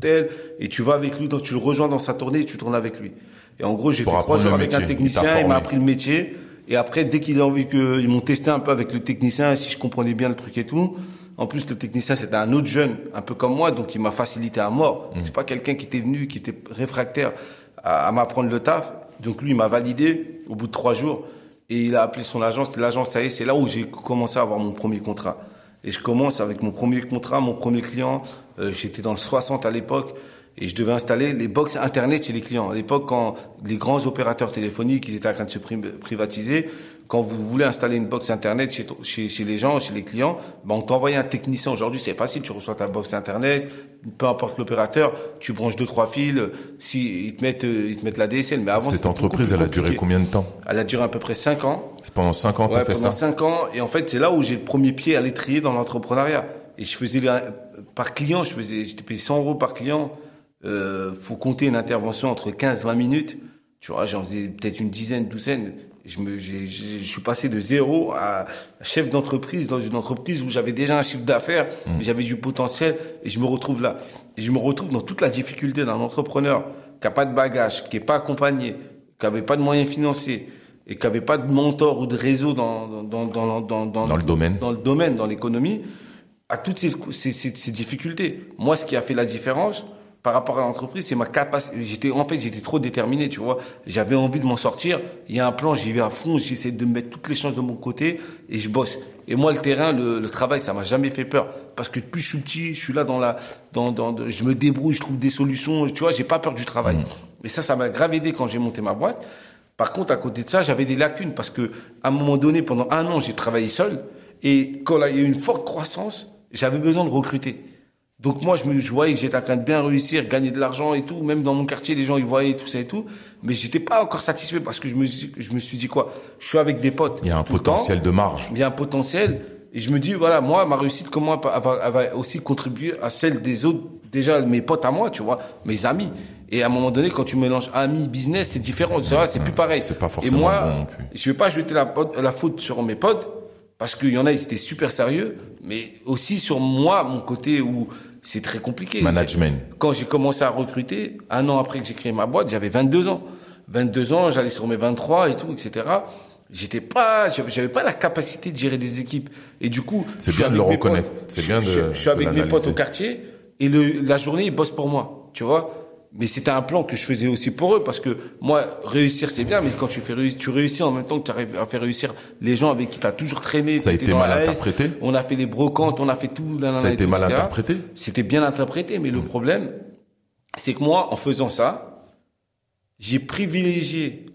tel, et tu vas avec lui, donc tu le rejoins dans sa tournée et tu tournes avec lui. Et en gros, j'ai fait Pour trois apprendre jours le avec un métier. Technicien, il m'a appris le métier. Et après, dès qu'il a envie que, ils m'ont testé un peu avec le technicien, si je comprenais bien le truc et tout. En plus, le technicien, c'était un autre jeune, un peu comme moi, donc il m'a facilité à mort. Mm. C'est pas quelqu'un qui était venu, qui était réfractaire à, à m'apprendre le taf. Donc lui, il m'a validé au bout de trois jours. Et il a appelé son agence. L'agence, ça y est, c'est là où j'ai commencé à avoir mon premier contrat. Et je commence avec mon premier contrat, mon premier client. Euh, J'étais dans le 60 à l'époque. Et je devais installer les box internet chez les clients. À l'époque, quand les grands opérateurs téléphoniques, ils étaient en train de se pri- privatiser, quand vous voulez installer une box internet chez, chez, chez les gens, chez les clients, ben on t'envoie un technicien. Aujourd'hui, c'est facile. Tu reçois ta box internet, peu importe l'opérateur, tu branches deux trois fils. Si ils te mettent, euh, ils te mettent la DSL. Mais avant, Cette entreprise, elle a duré combien de temps Elle a duré à peu près cinq ans. C'est pendant 5 ans que Ouais, t'as fait pendant ça cinq ans. Et en fait, c'est là où j'ai le premier pied à l'étrier dans l'entrepreneuriat. Et je faisais par client, je faisais, j'étais payé 100 euros par client. Euh, faut compter une intervention entre 15 et 20 minutes. Tu vois, j'en faisais peut-être une dizaine, douzaine. Je me, j'ai- j'ai- je suis passé de zéro à chef d'entreprise dans une entreprise où j'avais déjà un chiffre d'affaires, j'avais du potentiel et je me retrouve là. Et je me retrouve dans toute la difficulté d'un entrepreneur qui a pas de bagage, qui est pas accompagné, qui avait pas de moyens financiers et qui avait pas de mentor ou de réseau dans, dans, dans, dans, dans, Dans le domaine. dans le domaine, dans l'économie, à toutes ces, ces, ces, ces difficultés. Moi, ce qui a fait la différence par rapport à l'entreprise, c'est ma capacité. J'étais, en fait, j'étais trop déterminé, tu vois. J'avais envie de m'en sortir. Il y a un plan, j'y vais à fond, j'essaie de mettre toutes les chances de mon côté et je bosse. Et moi, le terrain, le, le travail, ça m'a jamais fait peur. Parce que depuis que je suis petit, je suis là dans la, dans, dans, je me débrouille, je trouve des solutions. Tu vois, j'ai pas peur du travail. Et ça, ça m'a grave aidé quand j'ai monté ma boîte. Par contre, à côté de ça, j'avais des lacunes parce que, à un moment donné, pendant un an, j'ai travaillé seul. Et quand là, il y a eu une forte croissance, j'avais besoin de recruter. Donc moi, je me je voyais que j'étais en train de bien réussir, gagner de l'argent et tout. Même dans mon quartier, les gens ils voyaient tout ça et tout. Mais j'étais pas encore satisfait parce que je me suis- je me suis dit quoi? Je suis avec des potes. Il y a un potentiel de marge. Il y a un potentiel. Et je me dis, voilà, moi, ma réussite, comment elle va, elle va aussi contribuer à celle des autres, déjà mes potes à moi, tu vois, mes amis. Et à un moment donné, quand tu mélanges amis, business, c'est différent, tu vois, c'est plus pareil. c'est pas Et forcément moi, bon non plus. je vais pas jeter la, la faute sur mes potes, parce qu'il y en a, ils étaient super sérieux, mais aussi sur moi, mon côté où c'est très compliqué. Management. Quand j'ai commencé à recruter, un an après que j'ai créé ma boîte, j'avais 22 ans. 22 ans, j'allais sur mes 23 et tout, etc. J'étais pas, j'avais pas la capacité de gérer des équipes. Et du coup, C'est bien de le reconnaître. C'est bien de- je, je suis avec de mes potes au quartier et le, la journée, ils bossent pour moi. Tu vois? Mais c'était un plan que je faisais aussi pour eux parce que moi, réussir, c'est bien, mais quand tu fais réussir, tu réussis en même temps que tu arrives à faire réussir les gens avec qui tu as toujours traîné. Ça a été mal interprété On a fait les brocantes, on a fait tout. Ça a été tout, mal etc. interprété C'était bien interprété, mais le problème, c'est que moi, en faisant ça, j'ai privilégié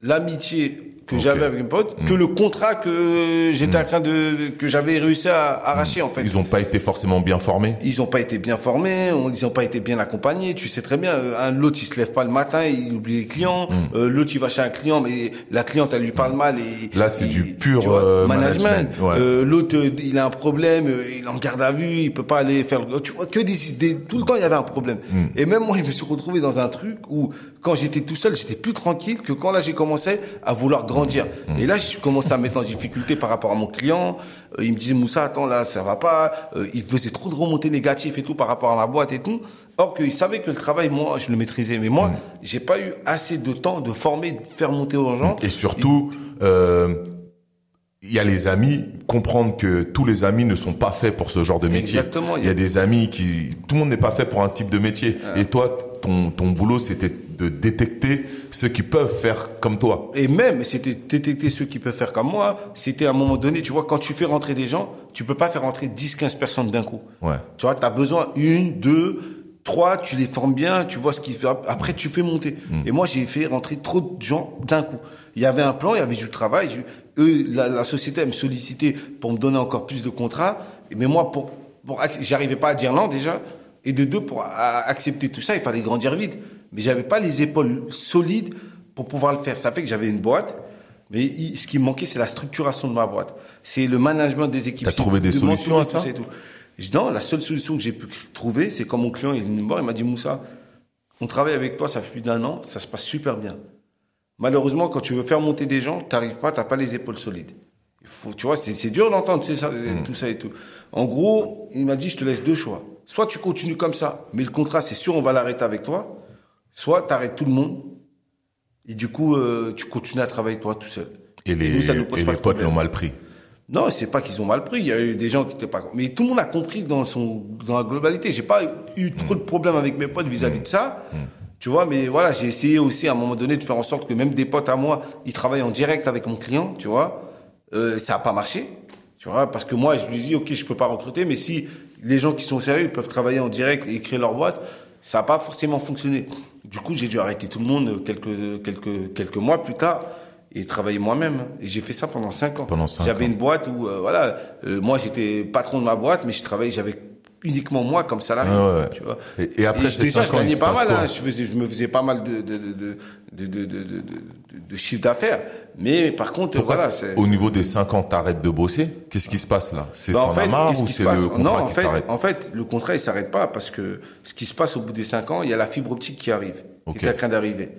l'amitié que j'avais avec mes potes que le contrat que j'étais en train de que j'avais réussi à arracher en fait. Ils ont pas été forcément bien formés? Ils ont pas été bien formés, on- ils ont pas été bien accompagnés. Tu sais très bien, euh, un l'autre il se lève pas le matin, il oublie les clients. Mm. Euh, l'autre il va chez un client, mais la cliente elle lui parle mal et Là, c'est du pur, vois, euh, management. management, ouais. Euh, l'autre euh, il a un problème, euh, il en garde à vue, il peut pas aller faire. le- Tu vois que des, des- tout le temps il y avait un problème. Mm. Et même moi je me suis retrouvé dans un truc où quand j'étais tout seul j'étais plus tranquille que quand là j'ai commencé à vouloir grandir. Mm. Et là j'ai commencé à me mettre en difficulté par rapport à mon client. Euh, il me disait Moussa attends là ça va pas. Euh, il faisait trop de remontées négatives et tout par rapport à ma boîte et tout. Or qu'il savait que le travail moi je le maîtrisais, mais moi j'ai pas eu assez de temps de former, de faire monter aux gens. Et surtout, euh, il y a les amis, comprendre que tous les amis ne sont pas faits pour ce genre de métier. Exactement. Il y a des amis qui, tout le monde n'est pas fait pour un type de métier. Et toi, ton, ton boulot, c'était de détecter ceux qui peuvent faire comme toi. Et même, c'était détecter ceux qui peuvent faire comme moi. C'était à un moment donné, tu vois, quand tu fais rentrer des gens, tu peux pas faire rentrer 10, 15 personnes d'un coup. Ouais. Tu vois, tu as besoin une, deux, trois, tu les formes bien, tu vois ce qu'il fait. Après, tu fais monter. Mm. Et moi, j'ai fait rentrer trop de gens d'un coup. Il y avait un plan, il y avait du travail. Eux, la, la société, elle me sollicitait pour me donner encore plus de contrats. Mais moi, pour, pour, j'arrivais pas à dire non déjà. Et de deux, pour accepter tout ça, il fallait grandir vite. Mais j'avais pas les épaules solides pour pouvoir le faire. Ça fait que j'avais une boîte. Mais ce qui me manquait, c'est la structuration de ma boîte. C'est le management des équipes. T'as trouvé des de solutions à ça tout. Je dis non, la seule solution que j'ai pu trouver, c'est quand mon client il est venu me voir, il m'a dit Moussa, on travaille avec toi, ça fait plus d'un an, ça se passe super bien. Malheureusement, quand tu veux faire monter des gens, t'arrives pas, t'as pas les épaules solides. Il faut, tu vois, c'est dur d'entendre ça, tout ça et tout. En gros, il m'a dit, je te laisse deux choix. Soit tu continues comme ça, mais le contrat, c'est sûr, on va l'arrêter avec toi. Soit t'arrêtes tout le monde. Et du coup, euh, tu continues à travailler toi tout seul. Et les, nous, ça nous pose et pas les potes l'ont mal pris. Non, c'est pas qu'ils ont mal pris. Il y a eu des gens qui étaient pas. Mais tout le monde a compris dans son dans la globalité. J'ai pas eu trop de problèmes avec mes potes vis-à-vis de ça. Tu vois, mais voilà, j'ai essayé aussi à un moment donné de faire en sorte que même des potes à moi, ils travaillent en direct avec mon client. Tu vois, euh, ça a pas marché. Tu vois, parce que moi, je lui dis, ok, je peux pas recruter, mais si les gens qui sont sérieux ils peuvent travailler en direct et créer leur boîte, ça a pas forcément fonctionné. Du coup, j'ai dû arrêter tout le monde quelques quelques quelques mois plus tard et travailler moi-même. Et j'ai fait ça pendant cinq ans. Pendant cinq J'avais une boîte où, euh, voilà, euh, moi j'étais patron de ma boîte, mais je travaillais, j'avais uniquement moi comme salarié. Ah ouais. Tu vois. Et- et après je- ces cinq je ans, il gagnais pas mal. hein. je, faisais, je me faisais pas mal de de de de de, de, de, de- de chiffre d'affaires. Mais par contre, Pourquoi, voilà, au niveau des 5 ans, t'arrêtes de bosser Qu'est-ce qui se passe là? C'est bah, marre qu'est-ce ou c'est le contrat Non, en qui s'arrête? en fait, le contrat il s'arrête pas parce que ce qui se passe au bout des cinq ans, il y a la fibre optique qui arrive, Ok. qui est en train d'arriver.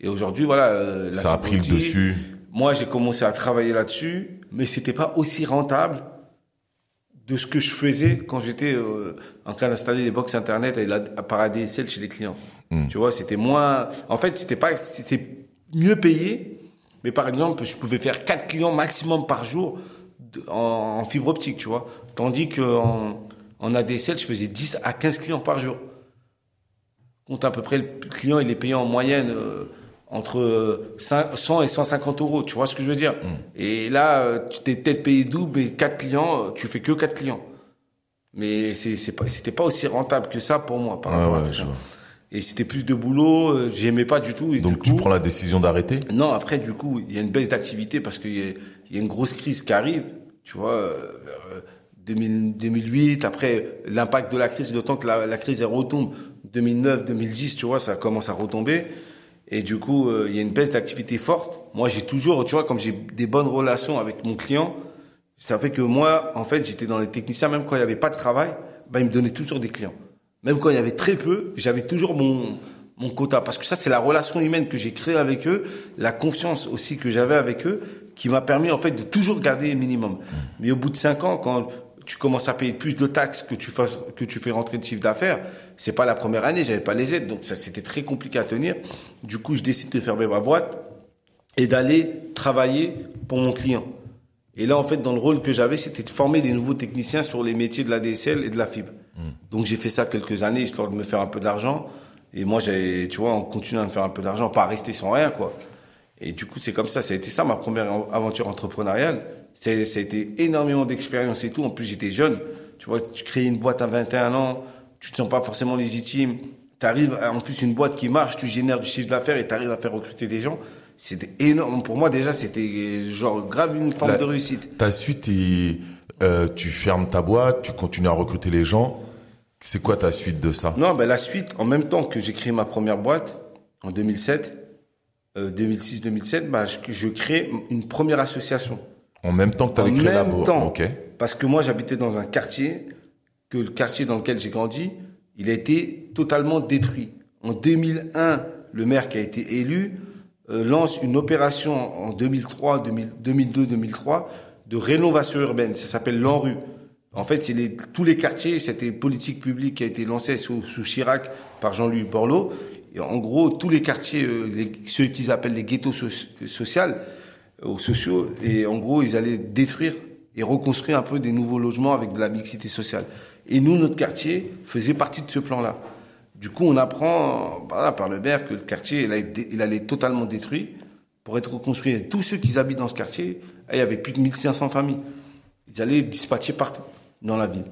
Et aujourd'hui, voilà, euh, la Ça a pris le dessus. Moi, j'ai commencé à travailler là-dessus, mais c'était pas aussi rentable de ce que je faisais quand j'étais euh, en train d'installer les box internet et la, par ADSL chez les clients. Hmm. Tu vois, c'était moins. En fait, c'était pas, c'était mieux payé, mais par exemple, je pouvais faire quatre clients maximum par jour en, fibre optique, tu vois. Tandis que en, ADSL, je faisais 10 à 15 clients par jour. Compte à peu près, le client, il est payé en moyenne euh, entre euh, 5 100 et 150 euros. Tu vois ce que je veux dire Et là, euh, tu t'es peut-être payé double, mais 4 clients, euh, tu fais que 4 clients. Mais c'est pas c'était pas aussi rentable que ça pour moi par Ouais, à ça. Et c'était plus de boulot, euh, j'aimais pas du tout et Donc du tu coup prends la décision d'arrêter? Non, après, du coup, il y a une baisse d'activité parce qu'il y, a- il y a une grosse crise qui arrive, tu vois, euh, vers, euh, 2000 2008, après l'impact de la crise, le temps que la, la crise elle retombe, 2009, 2010, tu vois, ça commence à retomber. Et du coup, euh, il y a une baisse d'activité forte. Moi, j'ai toujours, tu vois, comme j'ai des bonnes relations avec mon client, ça fait que moi, en fait, j'étais dans les techniciens, même quand il n'y avait pas de travail, bah, ils me donnaient toujours des clients. Même quand il y avait très peu, j'avais toujours mon, mon quota. Parce que ça, c'est la relation humaine que j'ai créée avec eux, la confiance aussi que j'avais avec eux, qui m'a permis, en fait, de toujours garder le minimum. Mais au bout de cinq ans, quand tu commences à payer plus de taxes que tu que tu fais rentrer de chiffre d'affaires, c'est pas la première année, j'avais pas les aides. Donc ça, c'était très compliqué à tenir. Du coup, je décide de fermer ma boîte et d'aller travailler pour mon client. Et là, en fait, dans le rôle que j'avais, c'était de former des nouveaux techniciens sur les métiers de la DSL et de la fibre. Donc, j'ai fait ça quelques années, histoire de me faire un peu d'argent. Et moi, j'ai, tu vois, en continuant à me faire un peu d'argent, pas rester sans rien, quoi. Et du coup, c'est comme ça. Ça a été ça, ma première aventure entrepreneuriale. C'est, ça a été énormément d'expérience et tout. En plus, j'étais jeune. Tu vois, tu crées une boîte à 21 ans, tu te sens pas forcément légitime. Tu arrives, en plus, une boîte qui marche, tu génères du chiffre d'affaires et tu arrives à faire recruter des gens. C'était énorme. Pour moi, déjà, c'était genre grave une forme La- de réussite. Ta suite, euh, tu fermes ta boîte, tu continues à recruter les gens. C'est quoi ta suite de ça? Non, ben la suite, en même temps que j'ai créé ma première boîte, en 2007, euh, 2006-2007, bah, je, je crée une première association. En même temps que tu En avais créé la même boîte. temps. Parce que moi, j'habitais dans un quartier, que le quartier dans lequel j'ai grandi, il a été totalement détruit. En 2001, le maire qui a été élu euh, lance une opération en 2003, 2000 2002-2003 de rénovation urbaine. Ça s'appelle l'ANRU. En fait, tous les quartiers, c'était politique publique qui a été lancée sous, sous Chirac par Jean-Louis Borloo. Et en gros, tous les quartiers, euh, ceux qu'ils appellent les ghettos so- sociaux, aux sociaux, et en gros, ils allaient détruire et reconstruire un peu des nouveaux logements avec de la mixité sociale. Et nous, notre quartier faisait partie de ce plan-là. Du coup, on apprend par le maire que le quartier, il, allait totalement détruit pour être reconstruit. Et tous ceux qui habitent dans ce quartier, il y avait plus de 1500 familles. Ils allaient dispatcher partout dans la ville.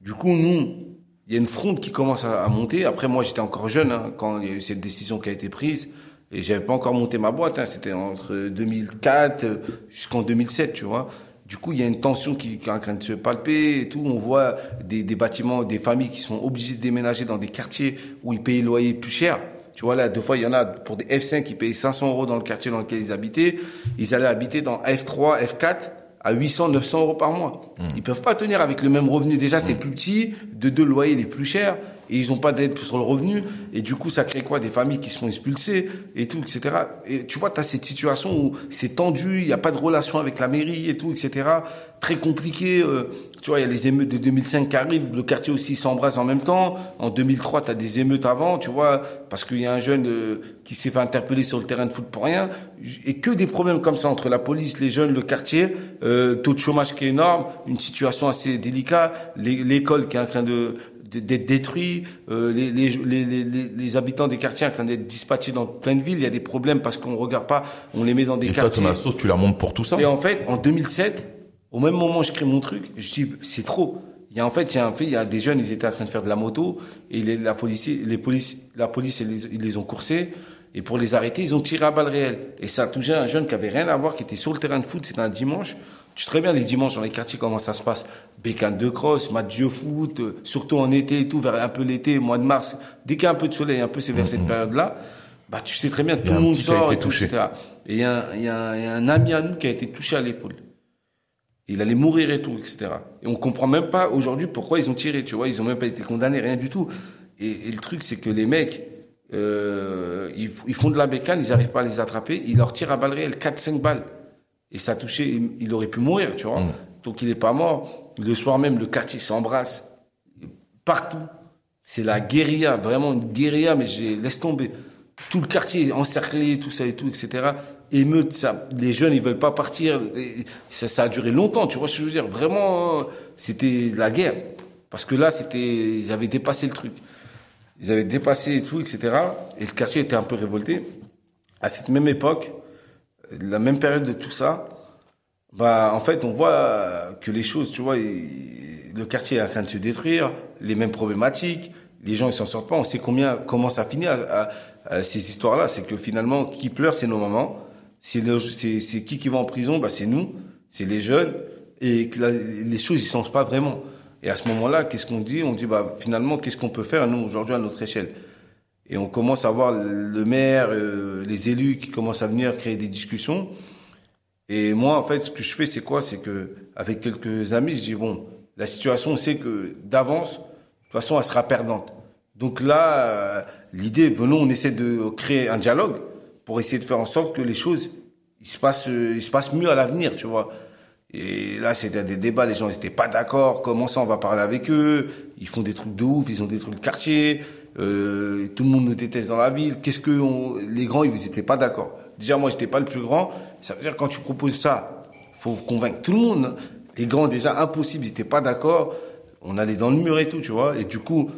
Du coup, nous, il y a une fronde qui commence à, monter. Après, moi, j'étais encore jeune hein, quand il y a eu cette décision qui a été prise. Et j'avais pas encore monté ma boîte. Hein. C'était entre 2004 jusqu'en 2007, tu vois. Du coup, il y a une tension qui, est en train de se palper et tout. On voit des, des bâtiments, des familles qui sont obligées de déménager dans des quartiers où ils payent le loyer plus cher. Tu vois, là, deux fois, il y en a pour des F5 qui payaient 500 euros dans le quartier dans lequel ils habitaient. Ils allaient habiter dans F3, F4 à 800, 900 euros par mois. Mmh. Ils peuvent pas tenir avec le même revenu. Déjà, c'est mmh. plus petit. De deux loyers les plus chers et ils n'ont pas d'aide sur le revenu et du coup ça crée quoi? Des familles qui sont expulsées et tout etc et tu vois tu as cette situation où c'est tendu il n'y a pas de relation avec la mairie et tout etc très compliqué euh, tu vois il y a les émeutes de 2005 qui arrivent le quartier aussi s'embrasse en même temps en 2003 tu as des émeutes avant tu vois parce qu'il y a un jeune euh, qui s'est fait interpeller sur le terrain de foot pour rien et que des problèmes comme ça entre la police les jeunes le quartier euh, taux de chômage qui est énorme une situation assez délicate l'école qui est en train de d'être détruits, euh, les, les, les, les, habitants des quartiers en train d'être dispatchés dans plein de villes. Il y a des problèmes parce qu'on regarde pas, on les met dans des et quartiers. Et toi, sauce, tu la montes pour tout ça? Et en fait, en 2007, au même moment je crée mon truc, je dis c'est trop. Il y a en fait, il y a un fait, il y a des jeunes, ils étaient en train de faire de la moto et les, la police, les polices, la police, ils les, ils les ont coursés. Et pour les arrêter, ils ont tiré à balles réelles. Et ça a touché un jeune qui avait rien à voir, qui était sur le terrain de foot. C'était un dimanche. Tu sais très bien les dimanches dans les quartiers comment ça se passe? Bécane de cross, match de foot, euh, surtout en été et tout, vers un peu l'été, mois de mars. Dès qu'il y a un peu de soleil, un peu c'est vers cette mm-hmm. période-là, bah tu sais très bien, tout le monde sort et tout, etc. Et il y, y, y a un ami à nous qui a été touché à l'épaule. Il allait mourir et tout, etc. Et on comprend même pas aujourd'hui pourquoi ils ont tiré, tu vois. Ils ont même pas été condamnés, rien du tout. Et, le truc, c'est que les mecs, euh, ils, ils, font de la bécane, ils arrivent pas à les attraper, ils leur tirent à balles réelles, 4-5 balles et ça a touché, il aurait pu mourir, tu vois. Mm. Donc il n'est pas mort. Le soir même, le quartier s'embrasse partout. C'est la guérilla, vraiment une guérilla, mais j'ai laisse tomber. Tout le quartier est encerclé, tout ça et tout, etc. Émeute, les jeunes, ils veulent pas partir. Ça, a duré longtemps, tu vois ce que je veux dire? Vraiment, c'était la guerre. Parce que là, c'était, ils avaient dépassé le truc. Ils avaient dépassé et tout, etc. Et le quartier était un peu révolté. À cette même époque, la même période de tout ça, bah en fait on voit que les choses, tu vois, le quartier est en train de se détruire, les mêmes problématiques, les gens ils s'en sortent pas. On sait combien comment ça finit à, ces histoires-là, c'est que finalement qui pleure c'est nos mamans, c'est c'est qui qui va en prison, bah c'est nous, c'est les jeunes. Et les choses ils changent pas vraiment. Et à ce moment-là, qu'est-ce qu'on dit? On dit bah finalement qu'est-ce qu'on peut faire nous aujourd'hui à notre échelle? Et on commence à voir le maire, euh, les élus qui commencent à venir créer des discussions. Et moi, en fait, ce que je fais, c'est quoi? C'est que avec quelques amis, je dis bon, la situation, on sait que d'avance, de toute façon, elle sera perdante. Donc là, euh, l'idée, venons, on essaie de créer un dialogue pour essayer de faire en sorte que les choses, il se passe, il se passe mieux à l'avenir, tu vois. Et là, c'était des débats, les gens n'étaient pas d'accord. Comment ça, on va parler avec eux? Ils font des trucs de ouf, ils ont des trucs de quartier. Euh, tout le monde nous déteste dans la ville. Qu'est-ce que les grands, ils n'étaient pas d'accord. Déjà, moi, j'étais pas le plus grand. Ça veut dire quand tu proposes ça, faut convaincre tout le monde. Les grands, déjà, impossible, ils n'étaient pas d'accord. On allait dans le mur et tout, tu vois. Et du coup,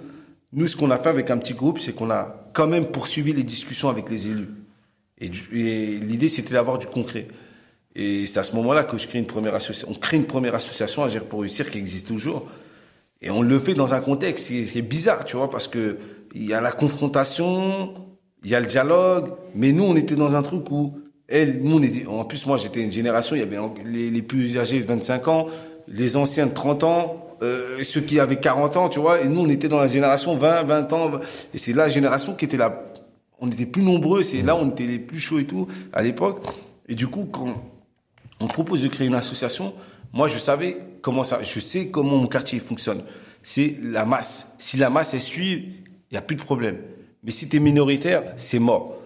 nous, ce qu'on a fait avec un petit groupe, c'est qu'on a quand même poursuivi les discussions avec les élus. Et, et l'idée, c'était d'avoir du concret. Et c'est à ce moment-là que je crée une première association. On crée une première association, Agir pour réussir, qui existe toujours. Et on le fait dans un contexte, c'est bizarre, tu vois, parce que il y a la confrontation, il y a le dialogue, mais nous, on était dans un truc où, elle, nous, on était, en plus, moi, j'étais une génération, il y avait les, plus âgés de 25 ans, les anciens de 30 ans, euh, ceux qui avaient 40 ans, tu vois, et nous, on était dans la génération 20, 20 ans, et c'est la génération qui était là, on était plus nombreux, c'est là, on était les plus chauds et tout, à l'époque, et du coup, quand on propose de créer une association, moi, je savais comment ça, je sais comment mon quartier fonctionne. C'est la masse. Si la masse est suivie, il n'y a plus de problème. Mais si tu es minoritaire, c'est mort.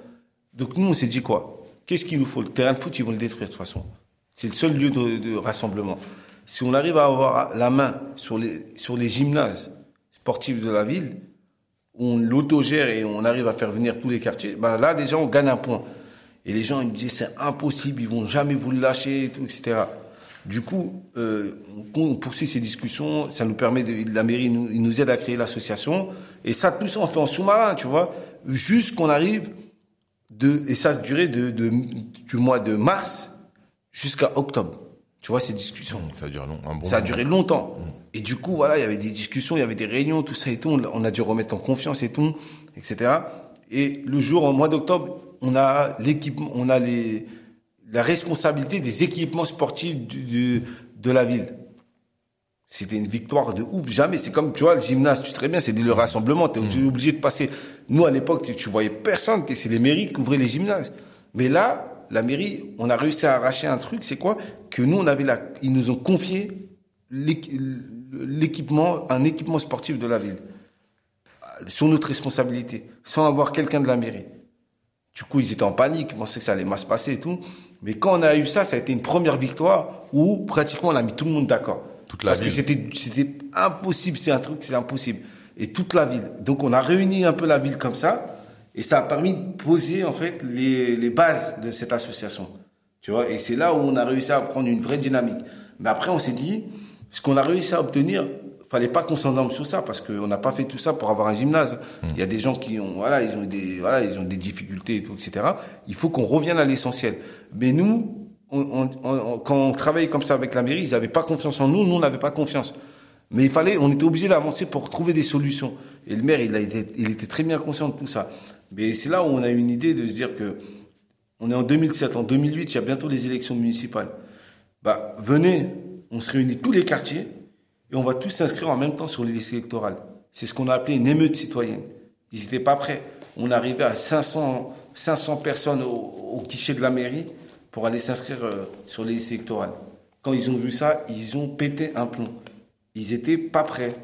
Donc nous, on s'est dit quoi? Qu'est-ce qu'il nous faut? Le terrain de foot, ils vont le détruire de toute façon. C'est le seul lieu de, rassemblement. Si on arrive à avoir la main sur les, sur les gymnases sportifs de la ville, on l'autogère et on arrive à faire venir tous les quartiers, bah là déjà on gagne un point. Et les gens ils me disent c'est impossible, ils vont jamais vous le lâcher, et tout, etc. Du coup, euh, on poursuit ces discussions, ça nous permet, de, la mairie nous, aide à créer l'association, et ça, tout ça, on fait en sous-marin, tu vois, jusqu'on arrive de, et ça a duré de, du mois de mars jusqu'à octobre. Tu vois, ces discussions. Ça a duré long, un bon Ça a duré longtemps. Et du coup, voilà, il y avait des discussions, il y avait des réunions, tout ça et tout. On a- dû remettre en confiance et tout, etc. Et le jour, au mois d'octobre, on a l'équipement, on a les, la responsabilité des équipements sportifs du, du- de la ville. C'était une victoire de ouf. Jamais. C'est comme, tu vois, le gymnase, tu sais très bien, c'est le rassemblement. T'es es obligé de passer. Nous, à l'époque, tu, tu voyais personne. C'est les mairies qui ouvraient les gymnases. Mais là, la mairie, on a réussi à arracher un truc. C'est quoi? Que nous, on avait la, ils nous ont confié l'équi- l'équipement, un équipement sportif de la ville. Sur notre responsabilité. Sans avoir quelqu'un de la mairie. Du coup, ils étaient en panique, ils pensaient que ça allait mal se passer et tout. Mais quand on a eu ça, ça a été une première victoire où pratiquement on a mis tout le monde d'accord. Toute la Parce ville. que c'était impossible, c'est un truc, c'est impossible. Et toute la ville. Donc on a réuni un peu la ville comme ça, et ça a permis de poser en fait les, les bases de cette association. Tu vois, et c'est là où on a réussi à prendre une vraie dynamique. Mais après, on s'est dit, ce qu'on a réussi à obtenir, fallait pas qu'on s'endorme sur ça parce qu'on n'a pas fait tout ça pour avoir un gymnase. Il y a des gens qui ont, voilà, ils ont des, voilà, ils ont des difficultés et tout, etc. Il faut qu'on revienne à l'essentiel. Mais nous, on, on- on- quand on travaillait comme ça avec la mairie, ils n'avaient pas confiance en nous, nous on n'avait pas confiance. Mais il fallait, on était obligé d'avancer pour trouver des solutions. Et le maire, il, a été, il était très bien conscient de tout ça. Mais c'est là où on a eu une idée de se dire que on est en 2007, en 2008, il y a bientôt les élections municipales. Bah, venez, on se réunit tous les quartiers et on va tous s'inscrire en même temps sur les listes électorales. C'est ce qu'on a appelé une émeute citoyenne. Ils n'étaient pas prêts. On arrivait à 500, 500 personnes au, guichet de la mairie pour aller s'inscrire euh, sur les listes électorales. Quand ils ont vu ça, ils ont pété un plomb. Ils étaient pas prêts.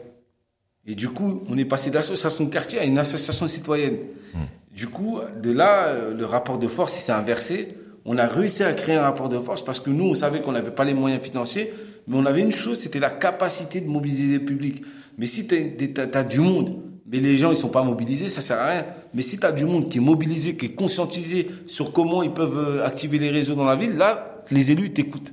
Et du coup, on est passé d'association de quartier à une association citoyenne. Du coup, de là, euh, le rapport de force, s'est inversé. On a réussi à créer un rapport de force parce que nous, on savait qu'on n'avait pas les moyens financiers, mais on avait une chose, c'était la capacité de mobiliser le public. Mais si tu as, du monde, mais les gens, ils sont pas mobilisés, ça sert à rien. Mais si tu as du monde qui est mobilisé, qui est conscientisé sur comment ils peuvent euh, activer les réseaux dans la ville, là, les élus t'écoutent.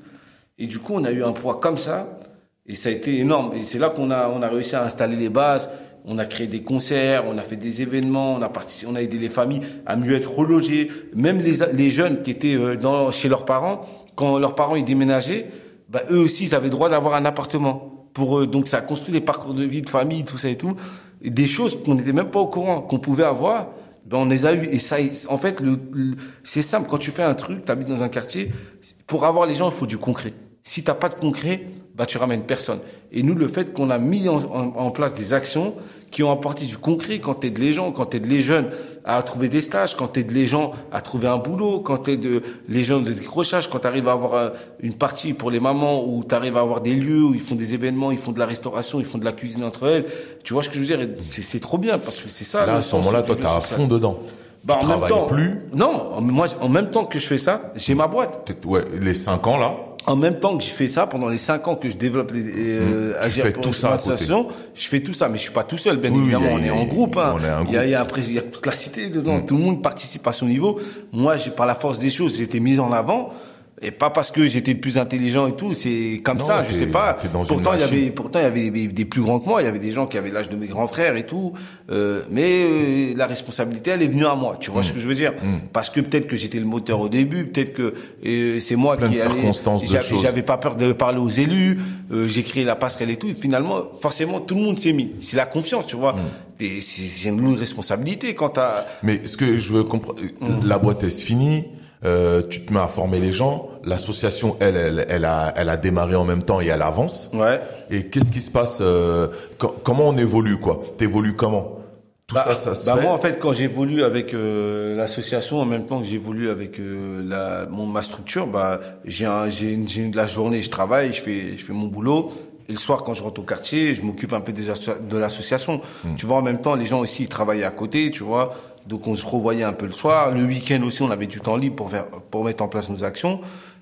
Et du coup, on a eu un poids comme ça, et ça a été énorme. Et c'est là qu'on a, on a réussi à installer les bases. On a créé des concerts, on a fait des événements, on a participé, on a aidé les familles à mieux être relogées. Même les, les jeunes qui étaient euh, dans, chez leurs parents, quand leurs parents ils déménageaient, bah, eux aussi ils avaient droit d'avoir un appartement. Pour eux, donc ça a construit des parcours de vie, de famille, tout ça et tout, et des choses qu'on n'était même pas au courant, qu'on pouvait avoir. Ben on les a eu et ça, en fait, le, le- c'est simple. Quand tu fais un truc, tu habites dans un quartier, pour avoir les gens, il faut du concret. Si t'as pas de concret, bah tu ramènes personne. Et nous, le fait qu'on a mis en, en- en place des actions qui ont apporté du concret, quand t'aides les gens, quand t'aides les jeunes à trouver des stages, quand t'aides les gens à trouver un boulot, quand t'aides les gens de décrochage, quand t'arrives à avoir euh, une partie pour les mamans où t'arrives à avoir des lieux où ils font des événements, ils font de la restauration, ils font de la cuisine entre elles. Tu vois ce que je veux dire? C'est trop bien parce que c'est ça. Là, à ce moment-là, toi, t'es à fond dedans. Bah, tu en même temps, plus. Non, moi, en même temps que je fais ça, j'ai ma boîte. Ouais, les cinq ans là. En même temps que je fais ça, pendant les cinq ans que je développe les, euh, Agir fais pour tout ça je fais tout ça, mais je suis pas tout seul, bien Oui, évidemment. a- on est en groupe, hein. Il y a, il y a un il y a toute la cité dedans. Tout le monde participe à son niveau. Moi, j'ai par la force des choses, j'ai été mis en avant. Et pas parce que j'étais le plus intelligent et tout, c'est comme Non, ça, je sais pas. Pourtant, il y avait, pourtant, il y avait des, des plus grands que moi, il y avait des gens qui avaient l'âge de mes grands frères et tout. Euh, mais euh, la responsabilité, elle est venue à moi. Tu vois Mm. ce que je veux dire? Parce que peut-être que j'étais le moteur au début, peut-être que euh, c'est moi Plein qui allais- j'avais- pas peur de parler aux élus. j'ai créé la passerelle et tout. Et finalement, forcément, tout le monde s'est mis. C'est la confiance, tu Mm. vois. Et c'est une lourde responsabilité quand t'as. Mais ce que je veux comprendre, Mm. la boîte est finie. Euh, tu te mets à former les gens. L'association, elle, elle, elle a, elle a démarré en même temps et elle avance. Ouais. Et qu'est-ce qui se passe euh, co- Comment on évolue quoi? T'évolues comment? Tout Bah, ça, ça se bah fait moi en fait quand j'évolue avec euh, l'association en même temps que j'évolue avec euh, la mon ma structure bah j'ai un j'ai une, j'ai une- la journée je travaille je fais je fais mon boulot et le soir quand je rentre au quartier je m'occupe un peu des de l'association Hmm. tu vois en même temps les gens aussi ils travaillaient à côté tu vois donc on se revoyait un peu le soir le week-end aussi on avait du temps libre pour faire pour mettre en place nos actions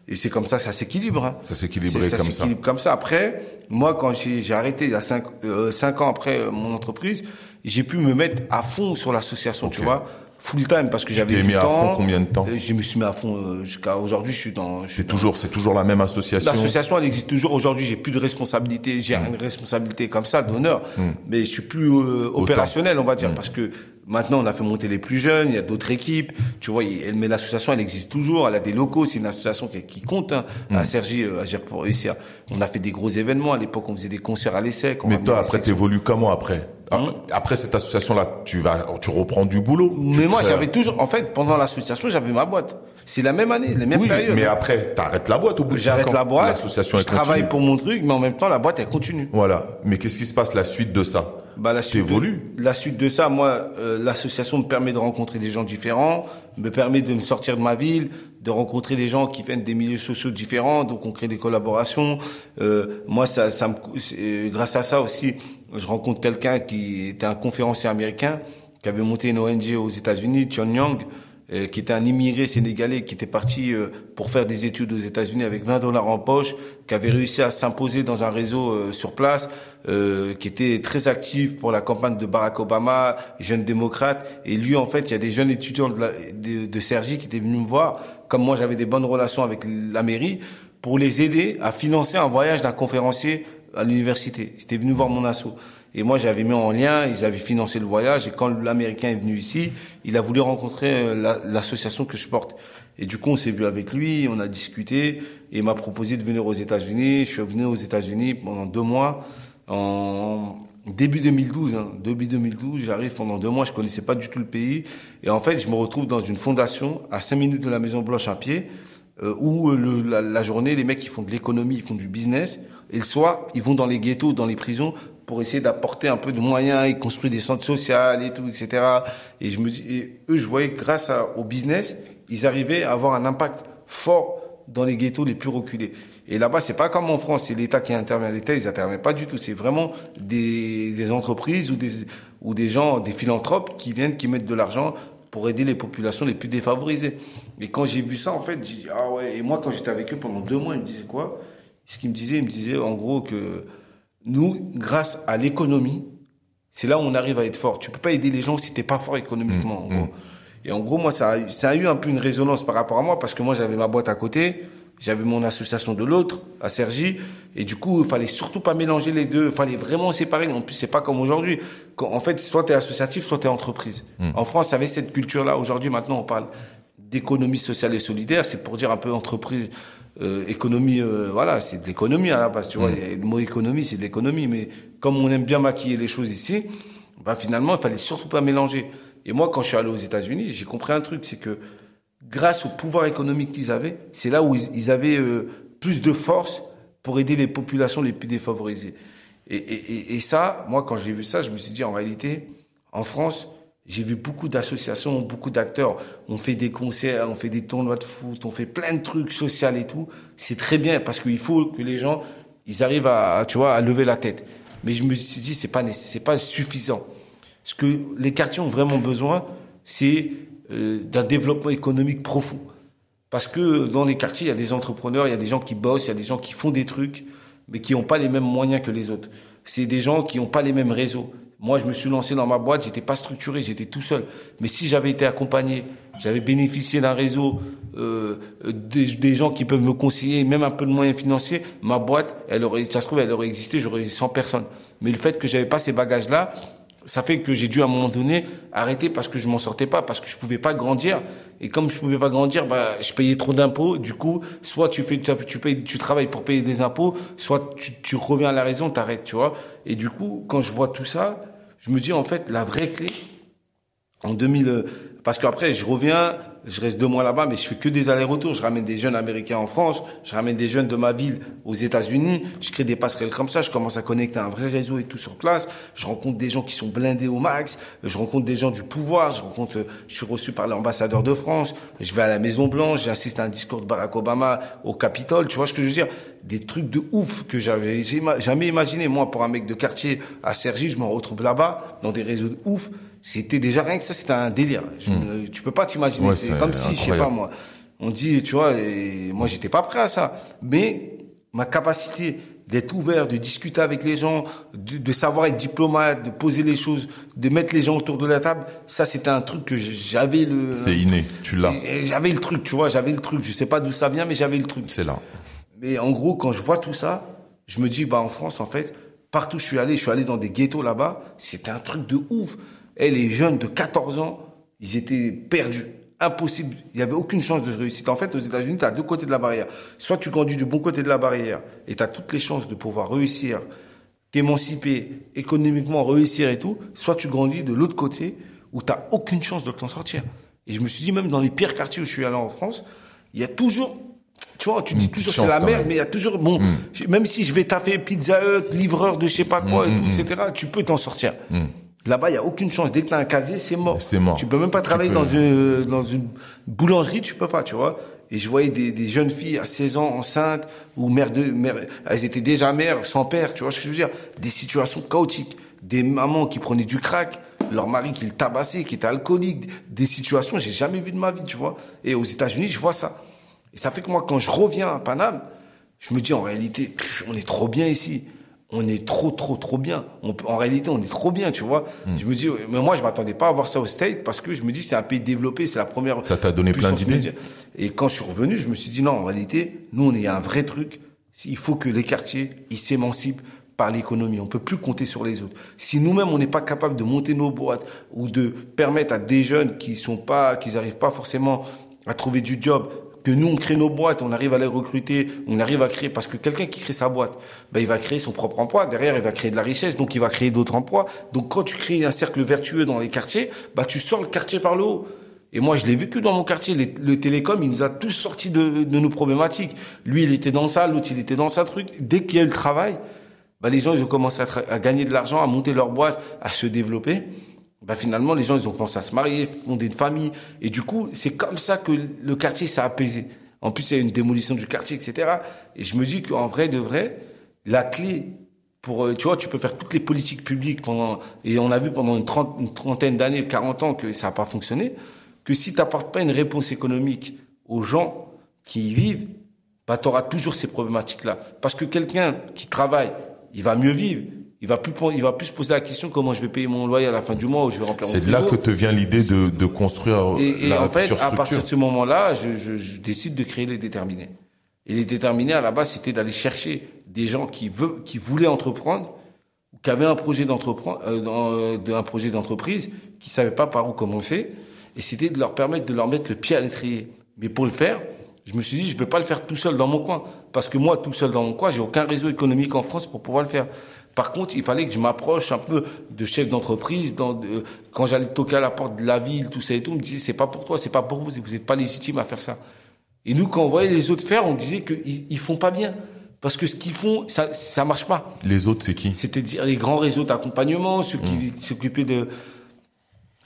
et c'est comme ça ça s'équilibre hein. Ça s'équilibrait C'est- comme ça. s'équilibre comme ça. Après, moi, quand j'ai arrêté il y a cinq, euh, cinq ans après euh, mon entreprise, j'ai pu me mettre à fond sur l'association, tu vois, full time parce que j'avais du mis à fond combien de temps Euh, Je me suis mis à fond euh, jusqu'à aujourd'hui. Je suis dans. C'est toujours, c'est toujours la même association. L'association, elle existe toujours. Aujourd'hui, j'ai plus de responsabilité. J'ai Mm. une responsabilité comme ça, d'honneur. Mais je suis plus euh, opérationnel, on va dire, parce que Maintenant, on a fait monter les plus jeunes, il y a d'autres équipes. Tu vois, elle, mais l'association, elle existe toujours. Elle a des locaux. C'est une association qui, qui compte hein, à Sergi, euh, Agir pour réussir. On a fait des gros événements. À l'époque, on faisait des concerts à l'essai. Mais toi, après, t'évolues comment après Hum. Après cette association-là, tu vas, tu reprends du boulot. Mais moi, j'avais toujours, en fait, pendant l'association, j'avais ma boîte. C'est la même année, les mêmes Oui, périodes. mais après, t'arrêtes la boîte au bout de J'arrête la boîte. L'association, je travaille pour mon truc, mais en même temps, la boîte, elle continue. Voilà. Mais qu'est-ce qui se passe la suite de ça? Bah, la suite de, la suite de ça, moi, euh, l'association me permet de rencontrer des gens différents, me permet de me sortir de ma ville, de rencontrer des gens qui viennent des milieux sociaux différents, donc on crée des collaborations. Euh, moi, ça, ça me, c'est- euh, grâce à ça aussi, je rencontre quelqu'un qui était un conférencier américain, qui avait monté une ONG aux États-Unis, Young, euh, qui était un immigré sénégalais qui était parti euh, pour faire des études aux États-Unis avec 20 dollars en poche, qui avait réussi à s'imposer dans un réseau euh, sur place, euh, qui était très actif pour la campagne de Barack Obama, jeune démocrate. Et lui, en fait, il y a des jeunes étudiants de, la, de, de Sergi qui étaient venus me voir, comme moi j'avais des bonnes relations avec la mairie, pour les aider à financer un voyage d'un conférencier à l'université. Ils étaient venus voir mon assaut. Et moi, j'avais mis en lien, ils avaient financé le voyage. Et quand l'Américain est venu ici, il a voulu rencontrer euh, la- l'association que je porte. Et du coup, on s'est vu avec lui, on a discuté, et il m'a proposé de venir aux États-Unis. Je suis venu aux États-Unis pendant deux mois, en début 2012. Hein, début 2012, j'arrive pendant deux mois, je connaissais pas du tout le pays. Et en fait, je me retrouve dans une fondation à cinq minutes de la Maison Blanche à pied, euh, où euh, la, journée, les mecs, ils font de l'économie, ils font du business. Et le soir, ils vont dans les ghettos, dans les prisons, pour essayer d'apporter un peu de moyens. Ils construisent des centres sociaux et tout, etc. Et je me dis, eux, je voyais grâce au business, ils arrivaient à avoir un impact fort dans les ghettos les plus reculés. Et là-bas, c'est pas comme en France, c'est l'État qui intervient. L'État, ils interviennent pas du tout. C'est vraiment des, des entreprises ou des, ou des gens, des philanthropes qui viennent, qui mettent de l'argent pour aider les populations les plus défavorisées. Et quand j'ai vu ça, en fait, j'ai dit, ah ouais, et moi, quand j'étais avec eux pendant deux mois, ils me disaient quoi? Ce qu'ils me disaient, ils me disaient, en gros, que nous, grâce à l'économie, c'est là où on arrive à être fort. Tu peux pas aider les gens si t'es pas fort économiquement. en gros. Et en gros, moi, ça a, eu- ça a eu un peu une résonance par rapport à moi parce que moi, j'avais ma boîte à côté, j'avais mon association de l'autre à Sergi, et du coup, il fallait surtout pas mélanger les deux. Il fallait vraiment séparer. En plus, c'est pas comme aujourd'hui. En fait, soit t'es associatif, soit t'es entreprise. En France, il y avait cette culture-là. Aujourd'hui, maintenant, on parle d'économie sociale et solidaire. C'est pour dire un peu entreprise. Euh, économie, euh, voilà, c'est de l'économie à la base, tu vois. Et Le mot économie, c'est de l'économie, mais comme on aime bien maquiller les choses ici, bah finalement, il fallait surtout pas mélanger. Et moi, quand je suis allé aux États-Unis, j'ai compris un truc, c'est que grâce au pouvoir économique qu'ils avaient, c'est là où ils, avaient euh, plus de force pour aider les populations les plus défavorisées. Et, ça, moi, quand j'ai vu ça, je me suis dit, en réalité, en France, j'ai vu beaucoup d'associations, beaucoup d'acteurs. On fait des concerts, on fait des tournois de foot, on fait plein de trucs sociaux et tout. C'est très bien parce qu'il faut que les gens, ils arrivent à, à, tu vois, à lever la tête. Mais je me suis dit, c'est pas, c'est pas suffisant. Ce que les quartiers ont vraiment besoin, c'est euh, d'un développement économique profond. Parce que dans les quartiers, il y a des entrepreneurs, il y a des gens qui bossent, il y a des gens qui font des trucs, mais qui n'ont pas les mêmes moyens que les autres. C'est des gens qui n'ont pas les mêmes réseaux. Moi, je me suis lancé dans ma boîte, j'étais pas structuré, j'étais tout seul. Mais si j'avais été accompagné, j'avais bénéficié d'un réseau, euh, des, gens qui peuvent me conseiller, même un peu de moyens financiers, ma boîte, elle aurait, ça se trouve, elle aurait existé, j'aurais eu 100 personnes. Mais le fait que j'avais pas ces bagages-là, ça fait que j'ai dû à un moment donné arrêter parce que je m'en sortais pas, parce que je pouvais pas grandir. Et comme je pouvais pas grandir, bah, je payais trop d'impôts. Du coup, soit tu fais, tu, payes, tu travailles pour payer des impôts, soit tu, tu reviens à la raison, t'arrêtes, tu vois. Et du coup, quand je vois tout ça, je me dis en fait la vraie clé en 2000, euh, parce qu'après je reviens, je reste deux mois là-bas, mais je fais que des allers-retours. Je ramène des jeunes américains en France, je ramène des jeunes de ma ville aux États-Unis, je crée des passerelles comme ça, je commence à connecter un vrai réseau et tout sur place. Je rencontre des gens qui sont blindés au max, je rencontre des gens du pouvoir, je rencontre, je suis reçu par l'ambassadeur de France, je vais à la Maison Blanche, j'assiste à un discours de Barack Obama au Capitole. Tu vois ce que je veux dire? Des trucs de ouf que j'avais jamais imaginé. Moi, pour un mec de quartier à Cergy, je me retrouve là-bas dans des réseaux de ouf. C'était déjà rien que ça, c'était un délire. Je me- tu peux pas t'imaginer. Ouais, c'est comme si, je sais pas incroyable. moi, on dit, tu vois, et moi j'étais pas prêt à ça. Mais ma capacité d'être ouvert, de discuter avec les gens, de, de savoir être diplomate, de poser les choses, de mettre les gens autour de la table, ça c'était un truc que j'avais le. C'est inné, tu l'as. J'avais le truc, tu vois, j'avais le truc. Je sais pas d'où ça vient, mais j'avais le truc. C'est là. Mais en gros, quand je vois tout ça, je me dis, bah, en France, en fait, partout où je suis allé, je suis allé dans des ghettos là-bas, c'était un truc de ouf. Et les jeunes de 14 ans, ils étaient perdus. Impossible. Il n'y avait aucune chance de réussir. En fait, aux États-Unis, tu as deux côtés de la barrière. Soit tu grandis du bon côté de la barrière et tu as toutes les chances de pouvoir réussir, t'émanciper, économiquement réussir et tout. Soit tu grandis de l'autre côté où tu n'as aucune chance de t'en sortir. Et je me suis dit, même dans les pires quartiers où je suis allé en France, il y a toujours tu vois, tu dis toujours c'est la merde, mais il y a toujours bon. Mm. Même si je vais taffer Pizza Hut, livreur de je sais pas quoi, mm, mm, etc. Tu peux t'en sortir. Là-bas, il y a aucune chance. Dès que t'as un casier, c'est mort. C'est mort. Tu peux même pas travailler dans une dans une boulangerie, tu peux pas, tu vois. Et je voyais des, des jeunes filles à 16 ans enceintes ou mères de mères, elles étaient déjà mères sans père, tu vois ce que je veux dire Des situations chaotiques, des mamans qui prenaient du crack, leur mari qui le tabassait, qui était alcoolique, des situations que j'ai jamais vues de ma vie, tu vois. Et aux États-Unis, je vois ça. Et ça fait que moi, quand je reviens à Paname, je me dis en réalité, on est trop bien ici. On est trop, trop, trop bien. en réalité, on est trop bien, tu vois. Hmm. Je me dis, mais moi, je m'attendais pas à voir ça au State parce que je me dis, c'est un pays développé, c'est la première. Ça t'a donné plein d'idées. Et quand je suis revenu, je me suis dit, non, en réalité, nous, on est un vrai truc. Il faut que les quartiers, ils s'émancipent par l'économie. On peut plus compter sur les autres. Si nous-mêmes, on n'est pas capable de monter nos boîtes ou de permettre à des jeunes qui sont pas, qui n'arrivent pas forcément à trouver du job, que nous on crée nos boîtes, on arrive à les recruter, on arrive à créer parce que quelqu'un qui crée sa boîte, ben il va créer son propre emploi, derrière il va créer de la richesse, donc il va créer d'autres emplois. Donc quand tu crées un cercle vertueux dans les quartiers, bah tu sors le quartier par le haut. Et moi, je l'ai vécu dans mon quartier. Le, télécom, il nous a tous sortis de, de, nos problématiques. Lui, il était dans ça, l'autre, il était dans sa truc. Dès qu'il y a eu le travail, bah, les gens, ils ont commencé à gagner de l'argent, à monter leur boîte, à se développer bah finalement les gens ils ont commencé à se marier, fonder une famille et du coup c'est comme ça que le quartier s'est apaisé. En plus il y a une démolition du quartier etc. Et je me dis qu'en vrai de vrai la clé pour euh, tu vois tu peux faire toutes les politiques publiques pendant et on a vu pendant une, trentaine d'années 40 ans que ça n'a pas fonctionné que si tu n'apportes pas une réponse économique aux gens qui y vivent bah tu auras toujours ces problématiques là parce que quelqu'un qui travaille il va mieux vivre il va plus il va plus se poser la question comment je vais payer mon loyer à la fin du mois ou je vais remplir C'est de là que te vient l'idée de, de construire et, et en fait à partir de ce moment-là je, je, je, décide de créer les déterminés. Et les déterminés à la base c'était d'aller chercher des gens qui veulent qui voulaient entreprendre ou qui avaient un projet d'entreprendre euh, euh un projet d'entreprise qui savaient pas par où commencer. Et c'était de leur permettre de leur mettre le pied à l'étrier. Mais pour le faire je me suis dit, je ne vais pas le faire tout seul dans mon coin. Parce que moi, tout seul dans mon coin, j'ai aucun réseau économique en France pour pouvoir le faire. Par contre, il fallait que je m'approche un peu de chefs d'entreprise. quand j'allais toquer à la porte de la ville, tout ça et tout, on me disait c'est pas pour toi, c'est pas pour vous, vous n'êtes pas légitime à faire ça. Et nous, quand on voyait les autres faire, on disait qu'ils ils font pas bien. Parce que ce qu'ils font, ça, ça marche pas. Les autres, c'est qui? C'était les grands réseaux d'accompagnement, ceux qui mmh. s'occupaient de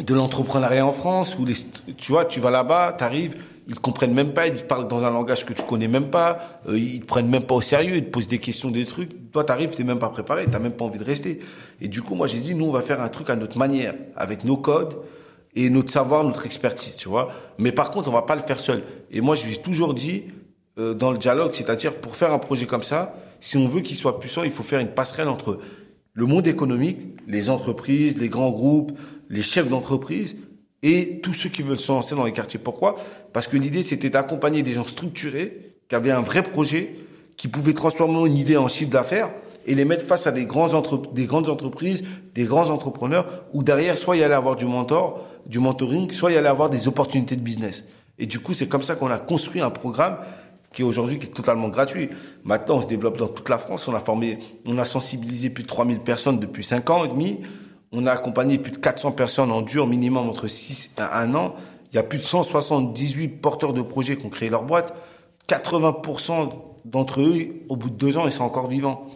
de l'entrepreneuriat en France, où les, tu vois, tu vas là-bas, t'arrives, ils comprennent même pas, ils parlent dans un langage que tu connais même pas, euh, ils prennent même pas au sérieux, ils te posent des questions, des trucs. Toi, t'arrives, t'es même pas préparé, t'as même pas envie de rester. Et du coup, moi, j'ai dit, nous, on va faire un truc à notre manière, avec nos codes et notre savoir, notre expertise, tu vois. Mais par contre, on va pas le faire seul. Et moi, je lui ai toujours dit euh, dans le dialogue, c'est-à-dire pour faire un projet comme ça, si on veut qu'il soit puissant, il faut faire une passerelle entre le monde économique, les entreprises, les grands groupes, les chefs d'entreprise et tous ceux qui veulent se lancer dans les quartiers. Pourquoi? Parce que l'idée, c'était d'accompagner des gens structurés, qui avaient un vrai projet, qui pouvaient transformer une idée en chiffre d'affaires et les mettre face à des, grands entre... des grandes entreprises, des grands entrepreneurs, où derrière, soit il allait avoir du mentor, du mentoring, soit il allait avoir des opportunités de business. Et du coup, c'est comme ça qu'on a construit un programme qui est aujourd'hui est totalement gratuit. Maintenant, on se développe dans toute la France. On a formé, on a sensibilisé plus de 3000 personnes depuis 5 ans et demi. On a accompagné plus de 400 personnes en dur minimum entre 6 et 1 an. Il y a plus de 178 porteurs de projets qui ont créé leur boîte. 80% d'entre eux, au bout de deux ans, ils sont encore vivants.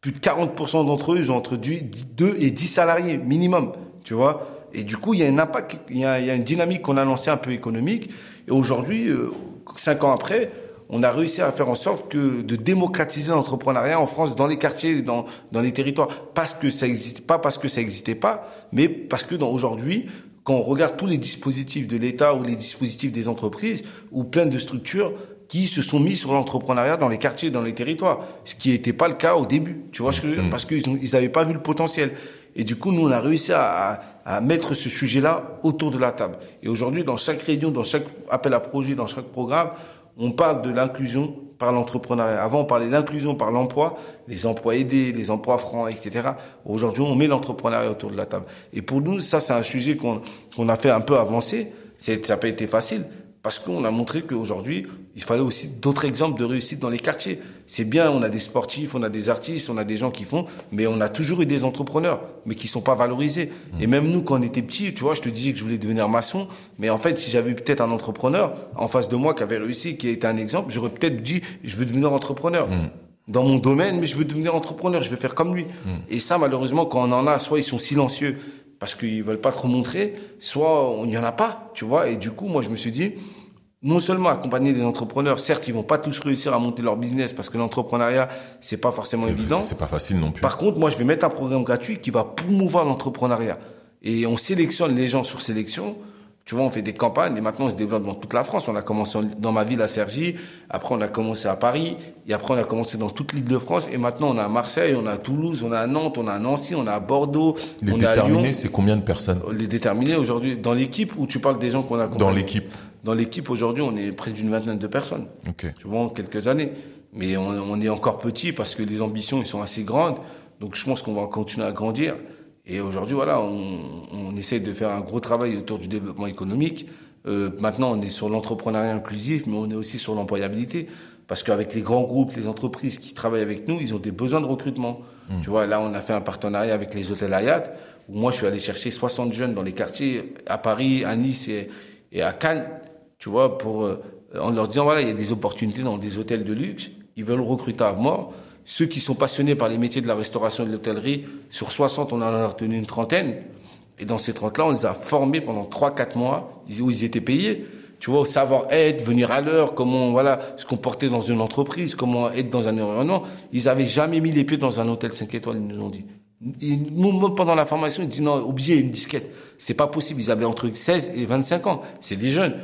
Plus de 40% d'entre eux, ils ont entre 2 et 10 salariés minimum, tu vois. Et du coup, il y a un impact, il y a, une dynamique qu'on a lancée un peu économique. Et aujourd'hui, euh, cinq ans après, on a réussi à faire en sorte que de démocratiser l'entrepreneuriat en France dans les quartiers, dans, dans les territoires, parce que ça existe pas, parce que ça n'existait pas, mais parce que aujourd'hui, quand on regarde tous les dispositifs de l'État ou les dispositifs des entreprises ou plein de structures qui se sont mis sur l'entrepreneuriat dans les quartiers, dans les territoires, ce qui n'était pas le cas au début. Tu vois ce que je veux dire? Mm. Parce qu'ils n'avaient pas vu le potentiel. Et du coup, nous, on a réussi à, à mettre ce sujet-là autour de la table. Et aujourd'hui, dans chaque réunion, dans chaque appel à projet, dans chaque programme, on parle de l'inclusion par l'entrepreneuriat. Avant, on parlait d'inclusion par l'emploi, les emplois aidés, les emplois francs, etc. Aujourd'hui, on met l'entrepreneuriat autour de la table. Et pour nous, ça, c'est un sujet qu'on a fait un peu avancer. Ça n'a pas été facile parce qu'on a montré qu'aujourd'hui, il fallait aussi d'autres exemples de réussite dans les quartiers. C'est bien, on a des sportifs, on a des artistes, on a des gens qui font, mais on a toujours eu des entrepreneurs, mais qui sont pas valorisés. Et même nous, quand on était petits, tu vois, je te disais que je voulais devenir maçon, mais en fait, si j'avais peut-être un entrepreneur en face de moi qui avait réussi, qui était un exemple, j'aurais peut-être dit, je veux devenir entrepreneur. Dans mon domaine, mais je veux devenir entrepreneur, je veux faire comme lui. Et ça, malheureusement, quand on en a, soit ils sont silencieux, parce qu'ils veulent pas trop montrer, soit il n'y en a pas, tu vois. Et du coup, moi, je me suis dit, non seulement accompagner des entrepreneurs, certes, ils vont pas tous réussir à monter leur business parce que l'entrepreneuriat, c'est pas forcément évident. C'est pas facile non plus. Par contre, moi, je vais mettre un programme gratuit qui va promouvoir l'entrepreneuriat. Et on sélectionne les gens sur sélection. Tu vois, on fait des campagnes et maintenant on se développe dans toute la France. On a commencé dans ma ville à Cergy, après on a commencé à Paris, et après on a commencé dans toute l'île de France, et maintenant on a à Marseille, on a à Toulouse, on a à Nantes, on a à Nancy, on a à Bordeaux, Les on déterminés, c'est combien de personnes? Les déterminés aujourd'hui dans l'équipe où tu parles des gens qu'on a dans accompagnés l'équipe Dans l'équipe aujourd'hui, on est près d'une vingtaine de personnes. Ok. Tu vois, en quelques années. Mais on, on est encore petit parce que les ambitions, ils sont assez grandes. Donc je pense qu'on va continuer à grandir. Et aujourd'hui, voilà, on, on essaie de faire un gros travail autour du développement économique. Euh, maintenant, on est sur l'entrepreneuriat inclusif, mais on est aussi sur l'employabilité. Parce qu'avec les grands groupes, les entreprises qui travaillent avec nous, ils ont des besoins de recrutement. Tu vois, là, on a fait un partenariat avec les hôtels Hayat, où moi, je suis allé chercher 60 jeunes dans les quartiers, à Paris, à Nice et, et à Cannes, tu vois, pour, euh, en leur disant, voilà, il y a des opportunités dans des hôtels de luxe, ils veulent recruter à mort. Ceux qui sont passionnés par les métiers de la restauration et de l'hôtellerie, sur 60, on en a retenu une trentaine. Et dans ces 30-là, on les a formés pendant 3-4 mois, où ils étaient payés. Tu vois, au savoir-être, venir à l'heure, comment, voilà, se comporter dans une entreprise, comment être dans un environnement. Ils avaient jamais mis les pieds dans un hôtel 5 étoiles, ils nous ont dit. Et pendant la formation, ils disent non, obligé, une disquette. C'est pas possible. Ils avaient entre 16 et 25 ans. C'est des jeunes.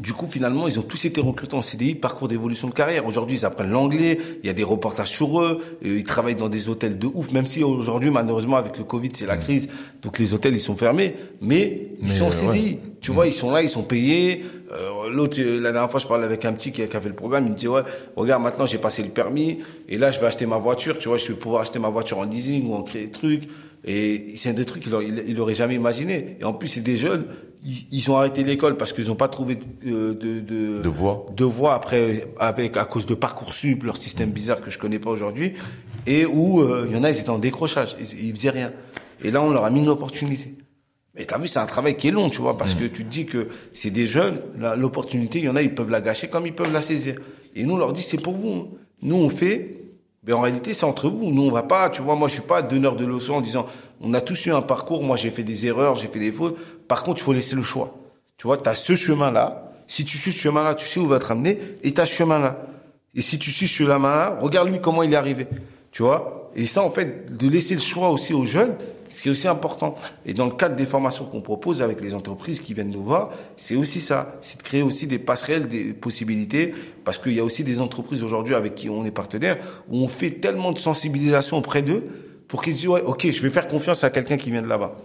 Du coup, finalement, ils ont tous été recrutés en CDI, parcours d'évolution de carrière. Aujourd'hui, ils apprennent l'anglais, il y a des reportages sur eux, euh, ils travaillent dans des hôtels de ouf, même si aujourd'hui, malheureusement, avec le Covid, c'est la crise, donc les hôtels, ils sont fermés, mais ils sont en CDI. Tu vois, ils sont là, ils sont payés. Euh, L'autre, euh, la dernière fois, je parlais avec un petit qui qui a fait le programme, il me dit, ouais, regarde, maintenant, j'ai passé le permis, et là, je vais acheter ma voiture, tu vois, je vais pouvoir acheter ma voiture en leasing ou en créer des trucs. Et c'est des trucs qu'il il, aurait jamais imaginé. Et en plus, c'est des jeunes, ils, ils ont arrêté l'école parce qu'ils n'ont pas trouvé de, de, de, De voix. de voie après, avec, à cause de Parcoursup, leur système bizarre que je connais pas aujourd'hui, et où, euh, il y en a, ils étaient en décrochage, ils, ils faisaient rien. Et là, on leur a mis une opportunité. Mais t'as vu, c'est un travail qui est long, tu vois, parce que tu te dis que c'est des jeunes, l'opportunité, il y en a, ils peuvent la gâcher comme ils peuvent la saisir. Et nous, on leur dit, c'est pour vous. hein. Nous, on fait, mais en réalité, c'est entre vous. Nous, on va pas, tu vois, moi, je suis pas donneur de leçons en disant, on a tous eu un parcours, moi, j'ai fait des erreurs, j'ai fait des fautes. Par contre, il faut laisser le choix. Tu vois, t'as ce chemin-là. Si tu suis ce chemin-là, tu sais où va te ramener, et t'as ce chemin-là. Et si tu suis ce chemin-là, regarde lui comment il est arrivé. Tu vois? Et ça, en fait, de laisser le choix aussi aux jeunes, c'est aussi important. Et dans le cadre des formations qu'on propose avec les entreprises qui viennent nous voir, c'est aussi ça. C'est de créer aussi des passerelles, des possibilités, parce qu'il y a aussi des entreprises aujourd'hui avec qui on est partenaire, où on fait tellement de sensibilisation auprès d'eux pour qu'ils disent, ouais, ok, je vais faire confiance à quelqu'un qui vient de là-bas.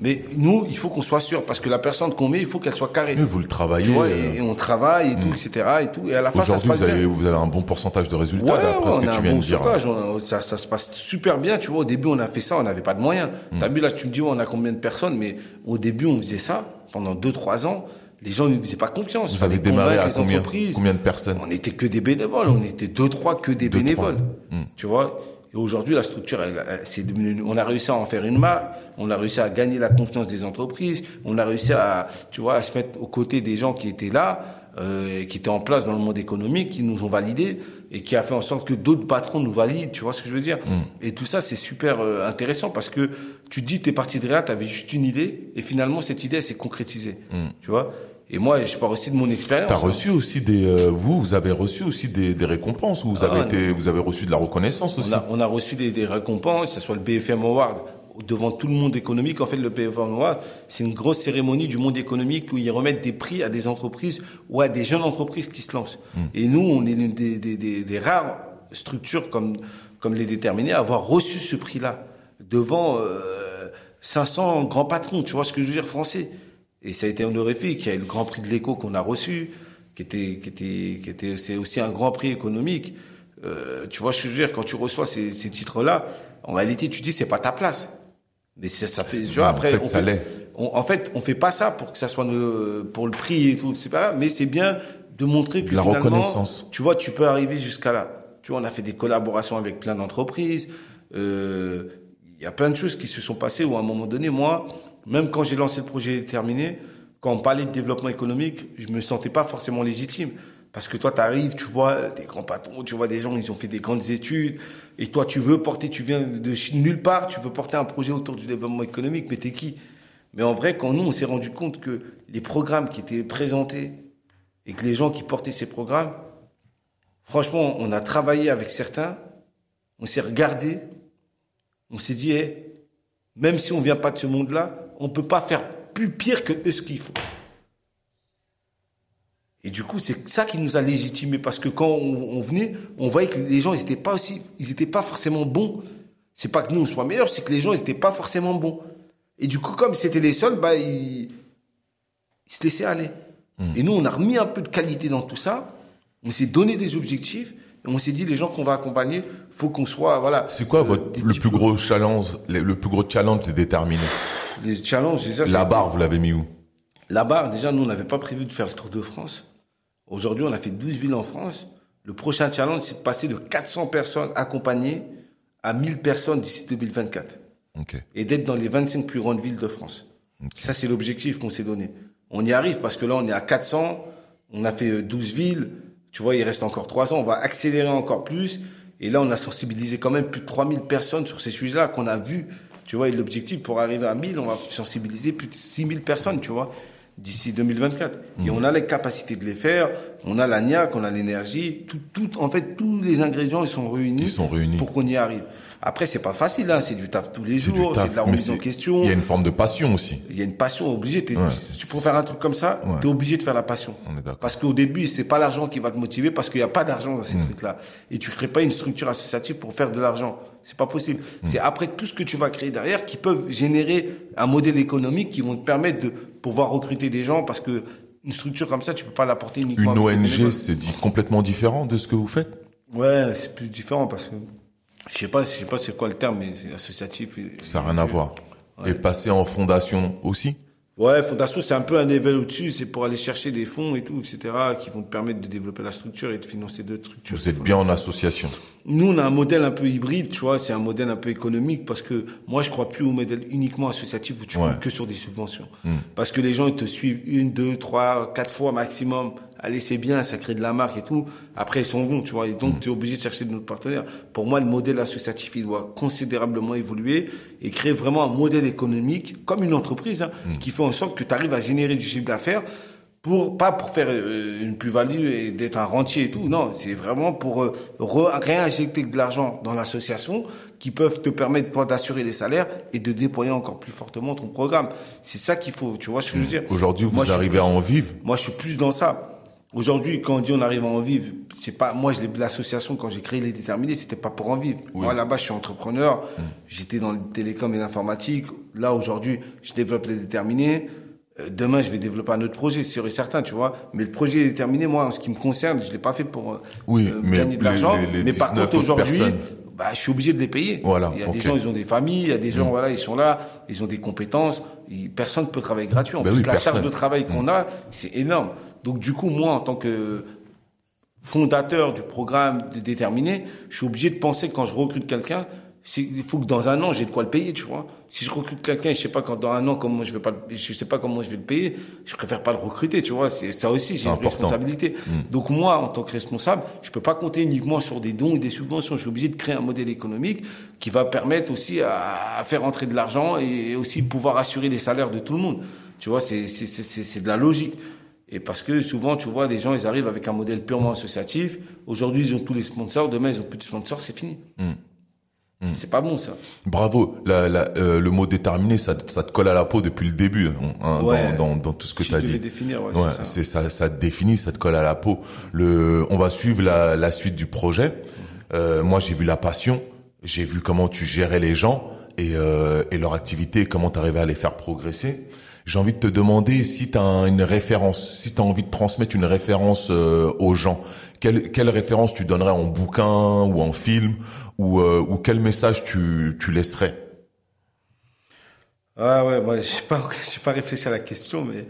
Mais nous, il faut qu'on soit sûr, parce que la personne qu'on met, il faut qu'elle soit carrée. Mais vous le travaillez. vois, euh, et, et on travaille et tout, etc. Et tout. Et à la fin, ça se passe vous avez, bien. vous avez un bon pourcentage de résultats, Ouais, d'après ce que a tu viens bon de dire. on a- ça, ça se passe super bien, tu vois. Au début, on a fait ça, on n'avait pas de moyens. T'as vu là, tu me dis, on a combien de personnes, mais au début, on faisait ça pendant deux, trois ans. Les gens ne nous faisaient pas confiance. Vous avez démarré à combien, combien de personnes? On n'était que des bénévoles, on était deux, trois que des Deux, bénévoles. trois. Tu vois Et aujourd'hui, la structure, elle, elle- devenu, on a réussi à en faire une marque, on a réussi à gagner la confiance des entreprises, on a réussi à, tu vois, à se mettre aux côtés des gens qui étaient là, euh, qui étaient en place dans le monde économique, qui nous ont validés et qui a fait en sorte que d'autres patrons nous valident. Tu vois ce que je veux dire? Et tout ça, c'est super euh, intéressant parce que tu te dis, t'es parti de rien, t'avais juste une idée et finalement cette idée, elle s'est concrétisée. Tu vois? Et moi, je pars aussi de mon expérience. T'as hein. reçu aussi des, euh, vous, vous avez reçu aussi des, des récompenses, ou vous Ah, avez été, vous avez reçu de la reconnaissance aussi? On a, on a reçu des, des récompenses, que ce soit le BFM Award, devant tout le monde économique. En fait, le BFM Award, c'est une grosse cérémonie du monde économique où ils remettent des prix à des entreprises ou à des jeunes entreprises qui se lancent. Et nous, on est l'une des, des, des, des rares structures comme, comme les déterminés à avoir reçu ce prix-là devant euh, 500 grands patrons, tu vois ce que je veux dire, français. Et ça a été honorifique. Il y a eu le Grand Prix de l'écho qu'on a reçu. qui était, qui était, qui était, c'est aussi un grand prix économique. Euh, tu vois, je veux dire, quand tu reçois ces, ces titres-là, en réalité, tu dis c'est pas ta place. Mais ça, ça fait, tu vois, après, en fait, on ça fait- on- en fait, on fait pas ça pour que ça soit le, pour le prix et tout, c'est pas mais c'est bien de montrer que La finalement, reconnaissance. tu vois, tu peux arriver jusqu'à là. Tu vois, on a fait des collaborations avec plein d'entreprises. Euh, Il y a plein de choses qui se sont passées où à un moment donné, moi, même quand j'ai lancé le projet terminé, quand on parlait de développement économique, je me sentais pas forcément légitime. Parce que toi, tu arrives, tu vois des grands patrons, tu vois des gens, ils ont fait des grandes études, et toi, tu veux porter, tu viens de nulle part, tu veux porter un projet autour du développement économique, mais t'es qui? Mais en vrai, quand nous, on s'est rendu compte que les programmes qui étaient présentés et que les gens qui portaient ces programmes, franchement, on a travaillé avec certains, on s'est regardé, on s'est dit, même si on vient pas de ce monde-là, on peut pas faire plus pire que eux ce qu'ils font. Et du coup, c'est ça qui nous a légitimés parce que quand on, on venait, on voyait que les gens, ils étaient pas aussi, ils étaient pas forcément bons. C'est pas que nous on soit meilleurs, c'est que les gens, ils étaient pas forcément bons. Et du coup, comme c'était les seuls, bah, ils, ils se laissaient aller. Et nous, on a remis un peu de qualité dans tout ça. On s'est donné des objectifs. Et on s'est dit, les gens qu'on va accompagner, faut qu'on soit, voilà. C'est quoi euh, votre le plus gros challenge le, le plus gros challenge c'est déterminé? Les challenges, déjà, La barre, vous l'avez mis où La barre, déjà, nous, on n'avait pas prévu de faire le Tour de France. Aujourd'hui, on a fait 12 villes en France. Le prochain challenge, c'est de passer de 400 personnes accompagnées à 1000 personnes d'ici 2024. Ok. Et d'être dans les 25 plus grandes villes de France. Ça, c'est l'objectif qu'on s'est donné. On y arrive parce que là, on est à 400. On a fait euh, 12 villes. Tu vois, il reste encore 3 ans. On va accélérer encore plus. Et là, on a sensibilisé quand même plus de 3000 personnes sur ces sujets-là qu'on a vus. Tu vois, et l'objectif pour arriver à 1000, on va sensibiliser plus de 6000 personnes, tu vois, d'ici 2024. Et on a les capacités de les faire. On a la niaque, on a l'énergie. Tout, tout, en fait, tous les ingrédients, ils sont réunis. Ils sont réunis. Pour qu'on y arrive. Après, c'est pas facile, hein. C'est du taf tous les jours. C'est de la remise en question. Il y a une forme de passion aussi. Il y a une passion obligée. Ouais. Tu pour faire un truc comme ça, Ouais. t'es obligé de faire la passion. On est. Parce qu'au début, c'est pas l'argent qui va te motiver parce qu'il n'y a pas d'argent dans ces trucs-là. Et tu crées pas une structure associative pour faire de l'argent. C'est pas possible. Mm. C'est après tout ce que tu vas créer derrière qui peuvent générer un modèle économique qui vont te permettre de pouvoir recruter des gens parce que une structure comme ça, tu peux pas l'apporter uniquement. Une ONG, c'est complètement différent de ce que vous faites? Ouais, c'est plus différent parce que je sais pas, je sais pas c'est quoi le terme, mais associatif. Ça n'a rien à voir. Et passer en fondation aussi? Ouais, fondation, c'est un peu un level au-dessus, c'est pour aller chercher des fonds et tout, etc., qui vont te permettre de développer la structure et de financer d'autres structures. Vous êtes bien en association. Nous, on a un modèle un peu hybride, tu vois, c'est un modèle un peu économique parce que moi, je crois plus au modèle uniquement associatif où tu Ouais. comptes que sur des subventions. Parce que les gens, ils te suivent une, deux, trois, quatre fois maximum. Allez, c'est bien, ça crée de la marque et tout. Après, ils sont bons, tu vois. Et donc, tu es obligé de chercher de notre partenaire. Pour moi, le modèle associatif, il doit considérablement évoluer et créer vraiment un modèle économique, comme une entreprise, hein, qui fait en sorte que tu arrives à générer du chiffre d'affaires pour pas pour faire euh, une plus-value et d'être un rentier et tout. Non, c'est vraiment pour euh, réinjecter de l'argent dans l'association qui peuvent te permettre toi d'assurer les salaires et de déployer encore plus fortement ton programme. C'est ça qu'il faut, tu vois ce que je veux dire? Aujourd'hui, vous arrivez à en vivre. moi, je suis plus dans ça. Aujourd'hui, quand on dit on arrive à en vivre, c'est pas moi. L'association quand j'ai créé les déterminés, c'était pas pour en vivre. Moi là-bas, je suis entrepreneur. J'étais dans le télécom et l'informatique. Là aujourd'hui, je développe les déterminés. Euh, Demain, je vais développer un autre projet, c'est sûr et certain, tu vois. Mais le projet est déterminé, moi, en ce qui me concerne, je l'ai pas fait pour euh, Oui, euh, mais gagner de l'argent. Mais par 19 contre, aujourd'hui, bah, je suis obligé de les payer. Voilà, Il y a. Mm. des gens, ils ont des familles, il y a des gens, voilà, ils sont là, ils ont des compétences. Personne ne peut travailler gratuit. En Ben plus, oui, la personne. Mm. charge de travail qu'on a, c'est énorme. Donc, du coup, moi, en tant que fondateur du programme déterminé, je suis obligé de penser que quand je recrute quelqu'un, il faut que dans un an, j'ai de quoi le payer, tu vois. Si je recrute quelqu'un, je sais pas quand dans un an comment je vais pas, le- je sais pas comment je vais le payer, je préfère pas le recruter, tu vois. C'est ça aussi, j'ai une responsabilité. Donc moi, en tant que responsable, je peux pas compter uniquement sur des dons ou des subventions. Je suis obligé de créer un modèle économique qui va permettre aussi à, à faire entrer de l'argent et aussi pouvoir assurer les salaires de tout le monde. Tu vois, c'est c'est c'est de la logique. Et parce que souvent, tu vois, les gens, ils arrivent avec un modèle purement associatif. Aujourd'hui, ils ont tous les sponsors. Demain, ils ont plus de sponsors. C'est fini. C'est pas bon, ça. Bravo. La, la, euh, le mot déterminé, ça, ça te colle à la peau depuis le début, hein, Ouais. dans, dans, dans tout ce que Si tu as dit. définir, ouais, Ouais, c'est ça. ça, ça te définit, ça te colle à la peau. Le, on va suivre la, la suite du projet. Euh, moi, j'ai vu la passion, j'ai vu comment tu gérais les gens et, euh, et leur activité, comment tu arrivais à les faire progresser. J'ai envie de te demander si tu as une référence, si tu as envie de transmettre une référence euh, aux gens. Quelle, quelle référence tu donnerais en bouquin ou en film ou, euh, ou quel message tu, tu laisserais? Ah ouais, moi j'ai pas j'ai pas réfléchi à la question, mais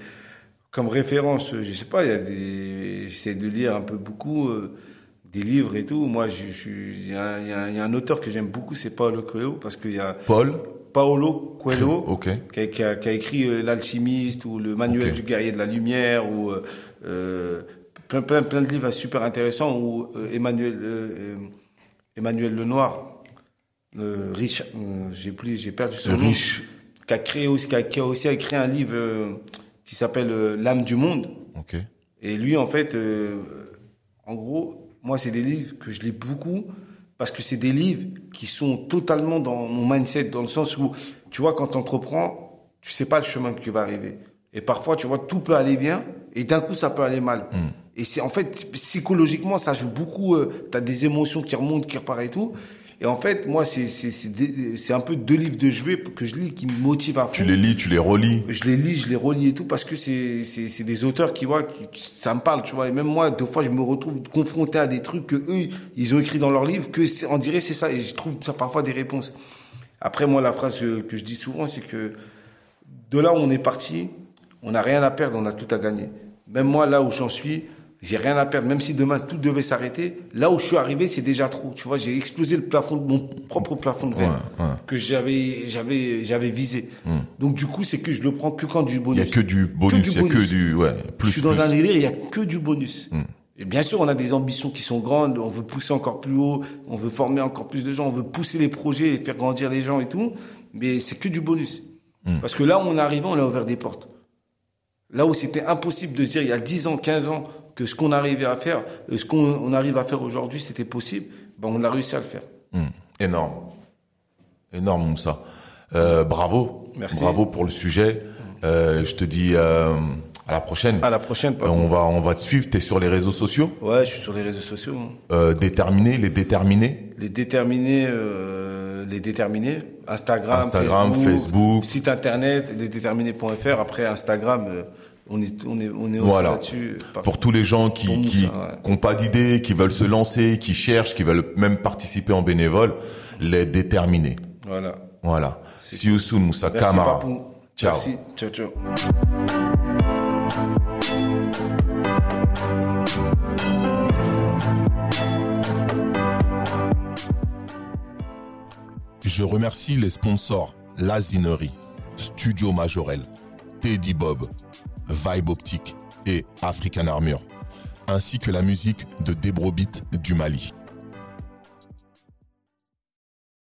comme référence, je sais pas, il y a des, j'essaie de lire un peu beaucoup euh, des livres et tout. Moi, il y, y y a un auteur que j'aime beaucoup, c'est Paolo Coelho, parce qu'il y a Paul? Paolo Coelho qui, a, qui a- qui a écrit euh, L'alchimiste ou le Manuel du guerrier de la lumière ou euh, euh, plein, plein, plein de livres super intéressants ou Emmanuel euh, Emmanuel Lenoir, euh, riche, j'ai plus, j'ai perdu son nom, Riche. qui a créé aussi, qui a, qui a aussi écrit un livre qui s'appelle L'âme du monde. Et lui, en fait, en gros, moi, c'est des livres que je lis beaucoup parce que c'est des livres qui sont totalement dans mon mindset, dans le sens où, tu vois, quand tu entreprends, tu sais pas le chemin que tu vas arriver. Et parfois, tu vois, tout peut aller bien et d'un coup, ça peut aller mal. Et c'est en fait, psychologiquement, ça joue beaucoup. tu as des émotions qui remontent, qui repartent et tout. Et en fait, moi, c'est un peu deux livres de chevet que je lis qui me motivent à fond Tu les lis, tu les relis. je les lis, je les relis et tout parce que c'est des auteurs qui voient qui ça me parle, tu vois. Et même moi, des fois, je me retrouve confronté à des trucs que eux ils ont écrit dans leurs livres que on dirait c'est ça et je trouve ça parfois des réponses. Après moi, la phrase que je dis souvent, c'est que de là où on est parti, on n'a rien à perdre, on a tout à gagner. Même moi, là où j'en suis, j'ai rien à perdre. Même si demain tout devait s'arrêter, là où je suis arrivé, c'est déjà trop. Tu vois, j'ai explosé le plafond de mon propre plafond de verre Ouais, ouais. que j'avais j'avais j'avais visé. Donc du coup, c'est que je le prends que quand du Il y bonus. a que du bonus, il y a que bonus. du ouais, plus je suis dans plus. un délire, il y a que du bonus. Et bien sûr, on a des ambitions qui sont grandes, on veut pousser encore plus haut, on veut former encore plus de gens, on veut pousser les projets et faire grandir les gens et tout, mais c'est que du bonus. Parce que là où on est arrivé, on a ouvert des portes. Là où c'était impossible de dire il y a 10 ans, 15 ans que ce qu'on arrivait à faire, euh, ce qu'on on arrive à faire aujourd'hui, c'était possible, ben on a réussi à le faire. Hum, Énorme. Énorme, Moussa. Euh, bravo. Merci. Bravo pour le sujet. Euh, je te dis euh, à la prochaine. À la prochaine. Paco. on va on va te suivre. T'es sur les réseaux sociaux? Ouais, je suis sur les réseaux sociaux. Euh, déterminés, les déterminés? Les déterminés, euh, les déterminés, Instagram, Instagram, Facebook. site internet, lesdéterminés.fr. Après Instagram, euh, on est, on est, on est aussi Voilà. là-dessus. Pour tous les gens qui Pour nous, qui ça, ouais. qui ont pas d'idée, qui veulent se lancer, qui cherchent, qui veulent même participer en bénévole, les déterminés. Voilà. Voilà. See you soon, Moussa Merci, Kamara. Ciao. Merci. Ciao, ciao. Je remercie les sponsors Lazinerie, Studio Majorel, Teddy Bob, Vibe Optique et African Armure, ainsi que la musique de Debrobit du Mali.